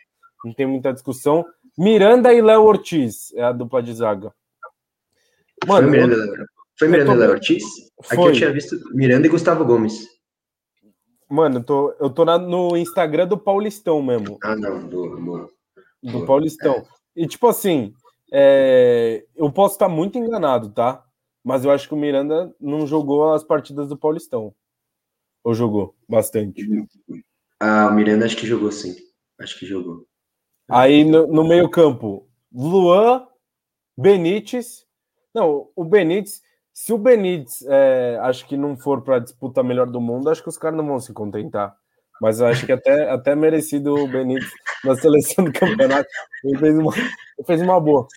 não tem muita discussão. Miranda e Léo Ortiz é a dupla de zaga. Mano, foi Miranda, foi Miranda tô... e Léo Ortiz? Aqui eu tinha visto Miranda e Gustavo Gomes. Mano, eu tô, eu tô na, no Instagram do Paulistão mesmo. Ah, não, do, do, do Paulistão. É. E tipo assim, é, eu posso estar muito enganado, tá? Mas eu acho que o Miranda não jogou as partidas do Paulistão. Ou jogou bastante? Ah, o Miranda acho que jogou sim. Acho que jogou. Aí no, no meio-campo, Luan, Benítez. Não, o Benítez, se o Benítez é, acho que não for para a disputa melhor do mundo, acho que os caras não vão se contentar. Mas acho que até, até merecido o Benítez na seleção do campeonato. Ele fez, uma, ele fez uma boa.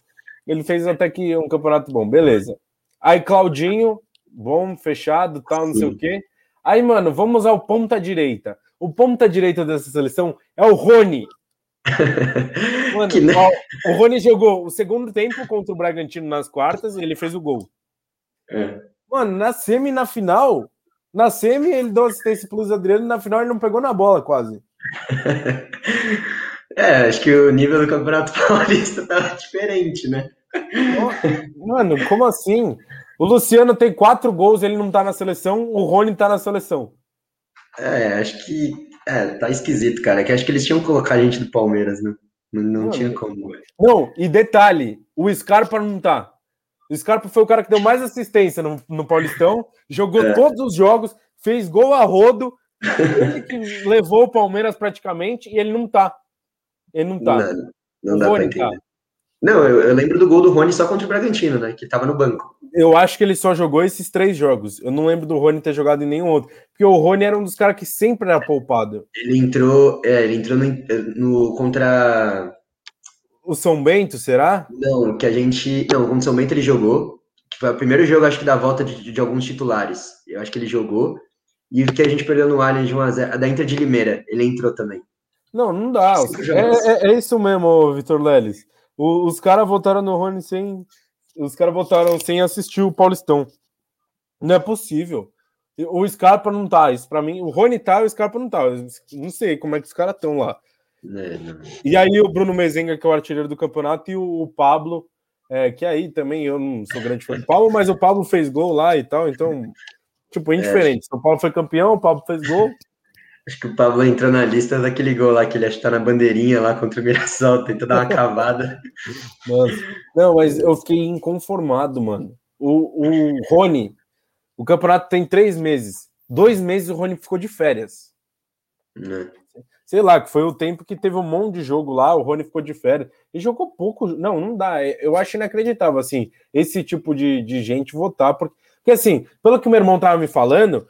Ele fez até que um campeonato bom, beleza. Aí Claudinho, bom, fechado, tal, não Sim. sei o quê. Aí, mano, vamos ao ponta direita. O ponta direita dessa seleção é o Rony. Mano, que... ó, o Rony jogou o segundo tempo contra o Bragantino nas quartas e ele fez o gol. É. Mano, na semi na final, na semi ele deu assistência Luiz Adriano, na final ele não pegou na bola quase. É, acho que o nível do Campeonato Paulista tava diferente, né? Mano, como assim? O Luciano tem quatro gols, ele não tá na seleção, o Rony tá na seleção. É, acho que é, tá esquisito, cara. É que acho que eles tinham que colocar a gente do Palmeiras, né? Não, não tinha como. Não, e detalhe: o Scarpa não tá. O Scarpa foi o cara que deu mais assistência no, no Paulistão, jogou é. todos os jogos, fez gol a rodo, ele que levou o Palmeiras praticamente, e ele não tá. Ele não tá. Não, não dá pra entender. Tá. Não, eu, eu, lembro do gol do Rony só contra o Bragantino, né? Que tava no banco. Eu acho que ele só jogou esses três jogos. Eu não lembro do Rony ter jogado em nenhum outro. Porque o Rony era um dos caras que sempre era poupado. Ele entrou, é, ele entrou no, no, contra. O São Bento, será? Não, que a gente. Não, contra o São Bento ele jogou. Que foi o primeiro jogo, acho que, da volta de, de alguns titulares. Eu acho que ele jogou. E o que a gente perdeu no Allianz de 1x0, da Inter de Limeira, ele entrou também. Não, não dá. É, é, é, isso mesmo, Vitor Leles. O, os caras votaram no Rony sem. Os caras votaram sem assistir o Paulistão. Não é possível. O Scarpa não tá. Isso para mim, o Rony tá, o Scarpa não tá. Não sei como é que os caras estão lá. É, e aí o Bruno Mezenga, que é o artilheiro do campeonato, e o, o Pablo, é, que aí também eu não sou grande fã do Pablo, mas o Pablo fez gol lá e tal, então, tipo, indiferente. É. São Paulo foi campeão, o Pablo fez gol. Acho que o Pablo entrou na lista daquele gol lá que ele acha que tá na bandeirinha lá contra o Mirassol, tenta dar uma cavada. Nossa. Não, mas eu fiquei inconformado, mano. O, o Rony, o campeonato tem três meses. Dois meses o Rony ficou de férias. Né? Sei lá, que foi o tempo que teve um monte de jogo lá, o Rony ficou de férias. E jogou pouco. Não, não dá. Eu acho inacreditável, assim, esse tipo de, de gente votar. Porque, porque, assim, pelo que meu irmão tava me falando,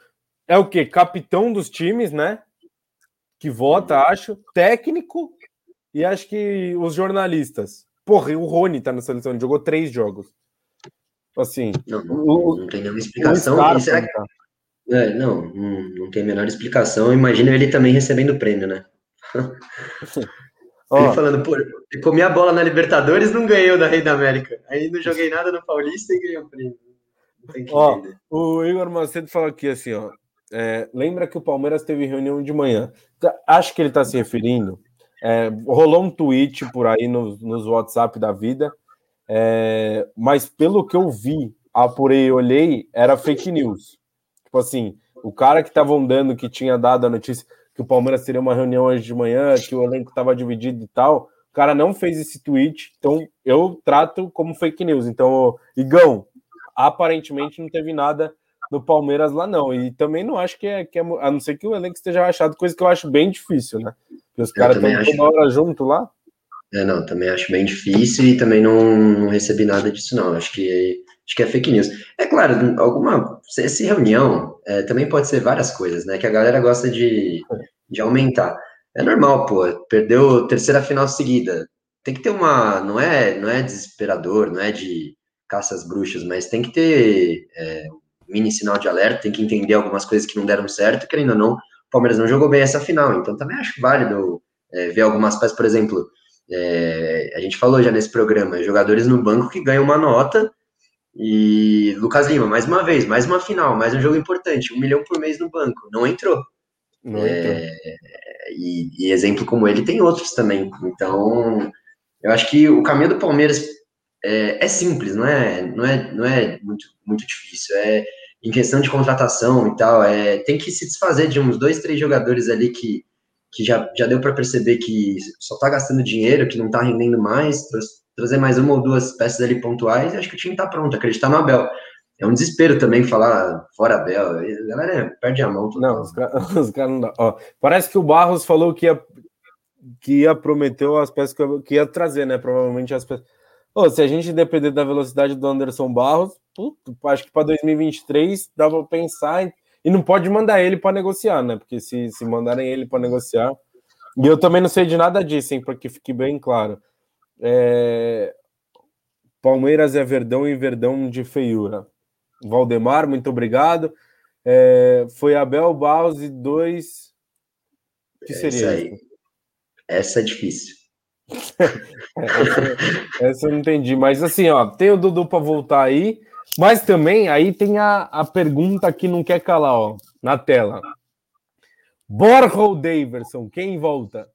é o quê? Capitão dos times, né? Que vota, acho. Técnico e acho que os jornalistas. Porra, o Rony tá na seleção, ele jogou três jogos. Assim. Não, não, o, não tem nenhuma explicação. Scarpa, será que... Tá. É, não, não, tem a menor explicação. Imagina ele também recebendo prêmio, né? ele falando, pô, eu comi a bola na Libertadores não ganhei o da Rei da América. Aí não joguei nada no Paulista e ganhei o prêmio. Ó, o Igor Macedo falou aqui assim, ó. É, lembra que o Palmeiras teve reunião de manhã. Acho que ele está se referindo. É, rolou um tweet por aí nos, nos WhatsApp da vida, é, mas pelo que eu vi, apurei e olhei, era fake news. Tipo assim, o cara que estava andando, que tinha dado a notícia que o Palmeiras teria uma reunião hoje de manhã, que o elenco estava dividido e tal, o cara não fez esse tweet, então eu trato como fake news. Então, Igão, aparentemente não teve nada do Palmeiras lá, não. E também não acho que é, que é a não ser que o elenco esteja rachado, coisa que eu acho bem difícil, né? Porque os caras estão acho... toda hora junto lá. É, não, também acho bem difícil e também não, não recebi nada disso, não. Acho que, acho que é fake news. É claro, alguma. Essa reunião é, também pode ser várias coisas, né? Que a galera gosta de, de aumentar. É normal, pô. Perdeu terceira final seguida. Tem que ter uma. Não é, não é desesperador, não é de caças bruxas, mas tem que ter é, mini sinal de alerta, tem que entender algumas coisas que não deram certo, querendo ou não, o Palmeiras não jogou bem essa final, então também acho válido é, ver algumas peças, por exemplo, é, a gente falou já nesse programa, jogadores no banco que ganham uma nota, e Lucas Lima, mais uma vez, mais uma final, mais um jogo importante, um milhão por mês no banco, não entrou. Não é, e, e, exemplo como ele tem outros também. Então, eu acho que o caminho do Palmeiras é, é, simples, não é, não é, não é muito, muito difícil. É em questão de contratação e tal, é, tem que se desfazer de uns dois, três jogadores ali que, que já, já deu para perceber que só está gastando dinheiro, que não está rendendo mais, trazer mais uma ou duas peças ali pontuais, e acho que o time está pronto, acreditar no Abel. É um desespero também falar fora Abel, a galera perde a mão. Não, os caras cara não parece que o Barros falou que ia, que ia prometeu as peças que, ia trazer, né? Provavelmente as peças se a gente depender da velocidade do Anderson Barros, puto, acho que para 2023 dá para pensar em... e não pode mandar ele para negociar, né? Porque se, se mandarem ele para negociar, e eu também não sei de nada disso, hein? Para que fique bem claro. É... Palmeiras é Verdão e Verdão de feiura. Valdemar, muito obrigado. É... Foi Abel Barros e dois. O que seria essa, aí. essa é difícil essa, essa, eu não entendi, mas assim, ó, tem o Dudu para voltar aí, mas também aí tem a, a pergunta que não quer calar, ó, na tela. Borja ou Daverson, quem volta?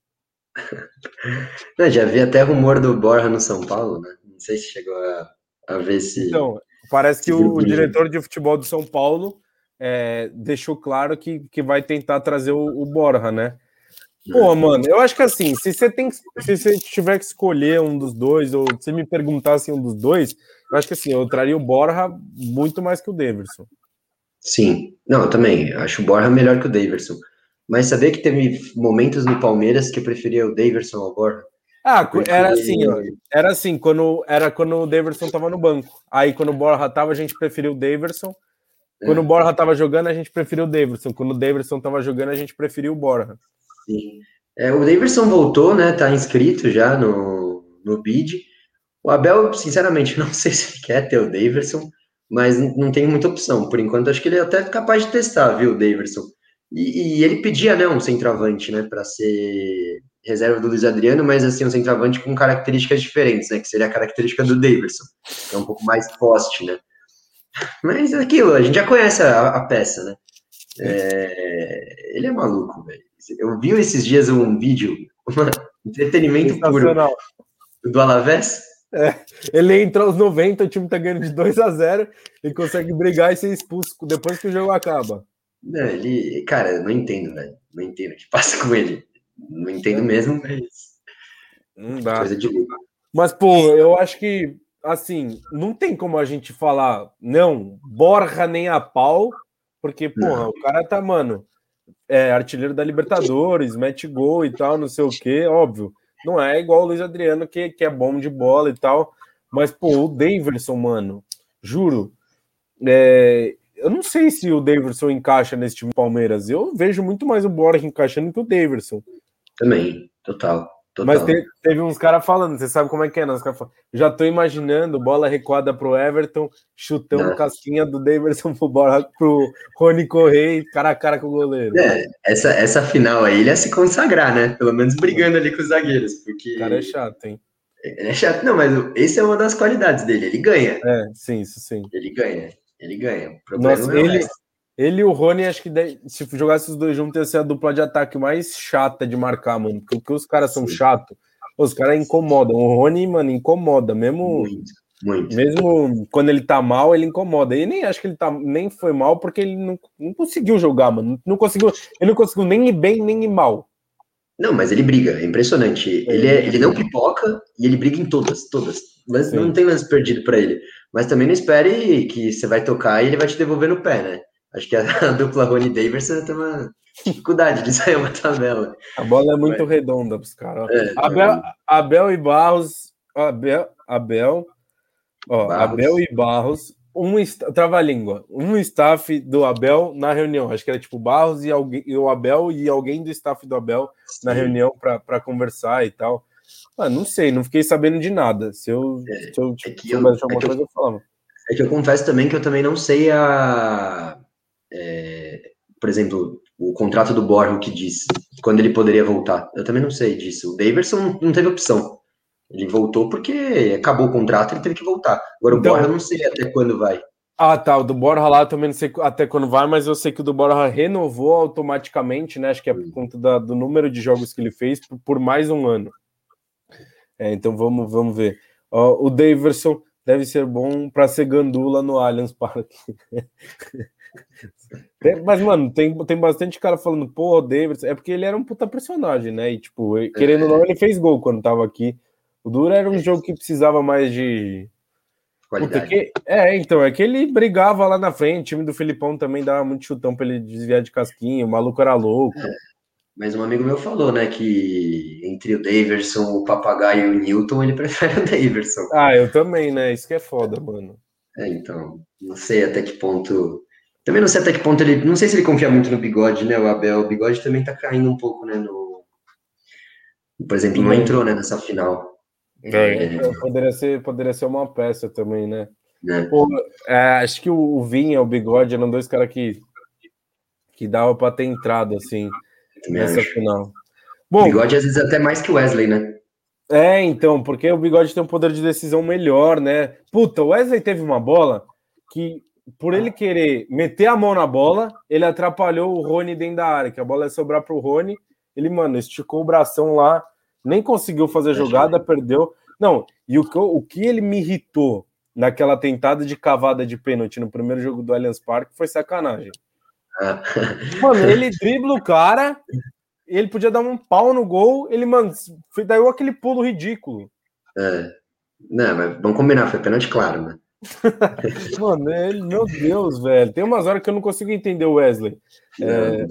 Não, já vi até rumor do Borja no São Paulo, né? Não sei se chegou a, a ver se. Então, parece que o, o, diretor de futebol do São Paulo é, deixou claro que, que vai tentar trazer o, o Borja, né? Pô, mano, eu acho que assim, se você tem se você tiver que escolher um dos dois, ou se me perguntasse um dos dois, eu acho que assim, eu traria o Borja muito mais que o Daverson. Sim, não, eu também. Acho o Borja melhor que o Daverson. Mas saber que teve momentos no Palmeiras que eu preferia o Daverson ao Borja. Ah, era assim, ó, era assim, quando era quando o Daverson tava no banco. Aí quando o Borja tava, a gente preferiu o Daverson. Quando é. o Borja tava jogando, a gente preferiu o Daverson. Quando o Daverson tava jogando, a gente preferiu o Borja. Sim. É, o Davidson voltou, né? Tá inscrito já no, no bid. O Abel, sinceramente, não sei se ele quer ter o Davidson, mas não tem muita opção. Por enquanto, acho que ele é até capaz de testar, viu, o Davidson. E, e ele pedia, né, um centroavante, né, para ser reserva do Luiz Adriano, mas assim, um centroavante com características diferentes, né? Que seria a característica do Davidson, que é um pouco mais poste, né? Mas é aquilo, a gente já conhece a, a peça, né? É, ele é maluco, velho. Eu vi esses dias um vídeo, um entretenimento puro do Alavés. É, ele entra aos 90, o time tá ganhando de 2 a 0 e consegue brigar e ser expulso depois que o jogo acaba. Não, ele, cara, não entendo, velho. Não entendo o que passa com ele. Não entendo mesmo, mas. Não dá. Coisa de louco. Mas, pô, eu acho que, assim, não tem como a gente falar, não, Borra nem a pau, porque, porra, não. o cara tá, mano, é artilheiro da Libertadores, mete gol e tal, não sei o quê, óbvio. Não é igual o Luiz Adriano, que, que é bom de bola e tal. Mas, pô, o Daverson, mano, juro, é, eu não sei se o Daverson encaixa nesse time do Palmeiras. Eu vejo muito mais o Borja encaixando que o Daverson. Também, total. Total. Mas te, teve uns caras falando, você sabe como é que é, né? Já tô imaginando bola recuada pro Everton, chutão não. casquinha do Daverson pro, pro Rony correr cara a cara com o goleiro. É, essa, essa final aí ele ia se consagrar, né? Pelo menos brigando ali com os zagueiros. Porque... O cara é chato, hein? Ele é chato, não, mas esse é uma das qualidades dele, ele ganha. É, sim, isso sim. Ele ganha. Ele ganha. Nossa, é ele, ele e o Rony, acho que se jogasse os dois juntos, ia ser a dupla de ataque mais chata de marcar, mano. Porque, porque os caras são chatos, os caras incomodam. O Rony, mano, incomoda. Mesmo, muito, muito. mesmo quando ele tá mal, ele incomoda. E nem acho que ele tá, nem foi mal, porque ele não, não conseguiu jogar, mano. Não conseguiu, ele não conseguiu nem ir bem, nem ir mal. Não, mas ele briga, é impressionante. Ele, é, ele não pipoca e ele briga em todas, todas. Mas não tem lance perdido para ele. Mas também não espere que você vai tocar e ele vai te devolver no pé, né? Acho que a, a dupla Rony Davidson tem uma dificuldade de sair uma tabela. A bola é muito mas... redonda para os caras. É, Abel, Abel e Barros. Abel, Abel, ó, Barros. Abel e Barros. Um trava-língua. Um staff do Abel na reunião. Acho que era tipo Barros e, alguém, e o Abel e alguém do staff do Abel Sim. na reunião para conversar e tal. Ah, não sei, não fiquei sabendo de nada. Se eu, é, se eu é eu, alguma é coisa, eu falava. É que eu confesso também que eu também não sei a. É, por exemplo, o contrato do Borja que diz quando ele poderia voltar. Eu também não sei disso. O Daverson não teve opção. Ele voltou porque acabou o contrato, ele teve que voltar. Agora então, o Borja eu não sei até quando vai. Ah, tá. O do Borja lá eu também não sei até quando vai, mas eu sei que o do Borja renovou automaticamente, né? Acho que é por hum. conta da, do número de jogos que ele fez por, por mais um ano. É, então vamos, vamos ver. o Daverson deve ser bom para ser gandula no Allianz Parque. mas, mano, tem, tem bastante cara falando, pô, o Daverson. É porque ele era um puta personagem, né? E, tipo, querendo ou não, ele fez gol quando tava aqui. O Dura era um jogo que precisava mais de. Puta, que... É, então, é que ele brigava lá na frente. O time do Filipão também dava muito chutão pra ele desviar de casquinha. O maluco era louco. É. Mas um amigo meu falou, né, que entre o Daverson, o Papagaio e o Newton, ele prefere o Daverson. Ah, eu também, né? Isso que é foda, mano. É, então, não sei até que ponto. Também não sei até que ponto ele. Não sei se ele confia muito no bigode, né? O Abel. O bigode também tá caindo um pouco, né? No... Por exemplo, não entrou, né, nessa final. É, é... Poderia, ser, poderia ser uma peça também, né? É. Pô, é, acho que o Vinha, o bigode eram dois caras que, que dava pra ter entrado, assim nessa acho. final. Bom, o bigode às vezes até mais que o Wesley, né? É, então, porque o bigode tem um poder de decisão melhor, né? Puta, o Wesley teve uma bola que, por ele querer meter a mão na bola, ele atrapalhou o Rony dentro da área, que a bola ia sobrar pro Rony. Ele, mano, esticou o bração lá, nem conseguiu fazer a jogada, perdeu. Não, e o que, o que ele me irritou naquela tentada de cavada de pênalti no primeiro jogo do Allianz Parque foi sacanagem. Mano, ele dribla o cara, ele podia dar um pau no gol, ele, mano, daí aquele pulo ridículo. É. Não, mas vamos combinar, foi pênalti claro, né? mano, ele, meu Deus, velho. Tem umas horas que eu não consigo entender o Wesley. É,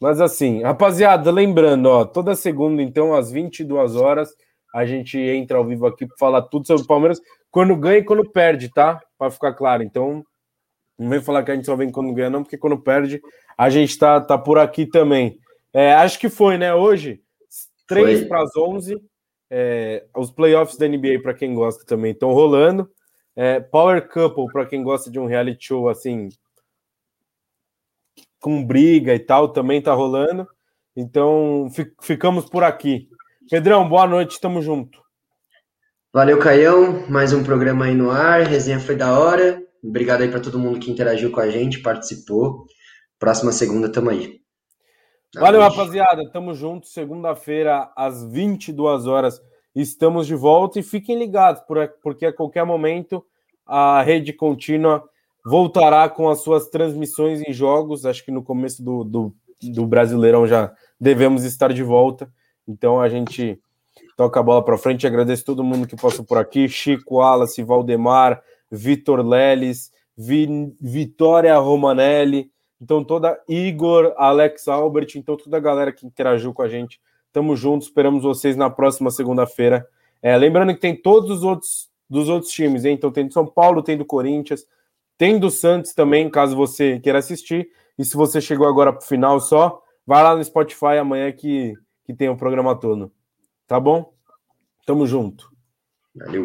mas assim, rapaziada, lembrando, ó, toda segunda, então, às 22 horas, a gente entra ao vivo aqui para falar tudo sobre o Palmeiras, quando ganha e quando perde, tá? Para ficar claro. Então, não vem falar que a gente só vem quando ganha, não, porque quando perde, a gente tá, tá por aqui também. É, acho que foi, né? Hoje, 3 para as 11. É, os playoffs da NBA, para quem gosta, também estão rolando. É, Power Couple, para quem gosta de um reality show assim, com briga e tal, também tá rolando. Então, ficamos por aqui. Pedrão, boa noite, tamo junto. Valeu, Caião. Mais um programa aí no ar. A resenha foi da hora. Obrigado aí para todo mundo que interagiu com a gente, participou. Próxima segunda, tamo aí. Valeu, rapaziada. Tamo junto. Segunda-feira, às 22 horas, estamos de volta. E fiquem ligados, porque a qualquer momento a rede contínua voltará com as suas transmissões em jogos. Acho que no começo do, do, do Brasileirão já devemos estar de volta. Então a gente toca a bola para frente. Agradeço todo mundo que passou por aqui: Chico, Wallace, Valdemar, Vitor Leles, Vi, Vitória Romanelli. Então, toda Igor, Alex Albert, então toda a galera que interagiu com a gente. Tamo junto, esperamos vocês na próxima segunda-feira. É, lembrando que tem todos os outros dos outros times, hein? Então tem do São Paulo, tem do Corinthians, tem do Santos também, caso você queira assistir. E se você chegou agora pro final só, vai lá no Spotify amanhã que, que tem o programa todo. Tá bom? Tamo junto. Valeu.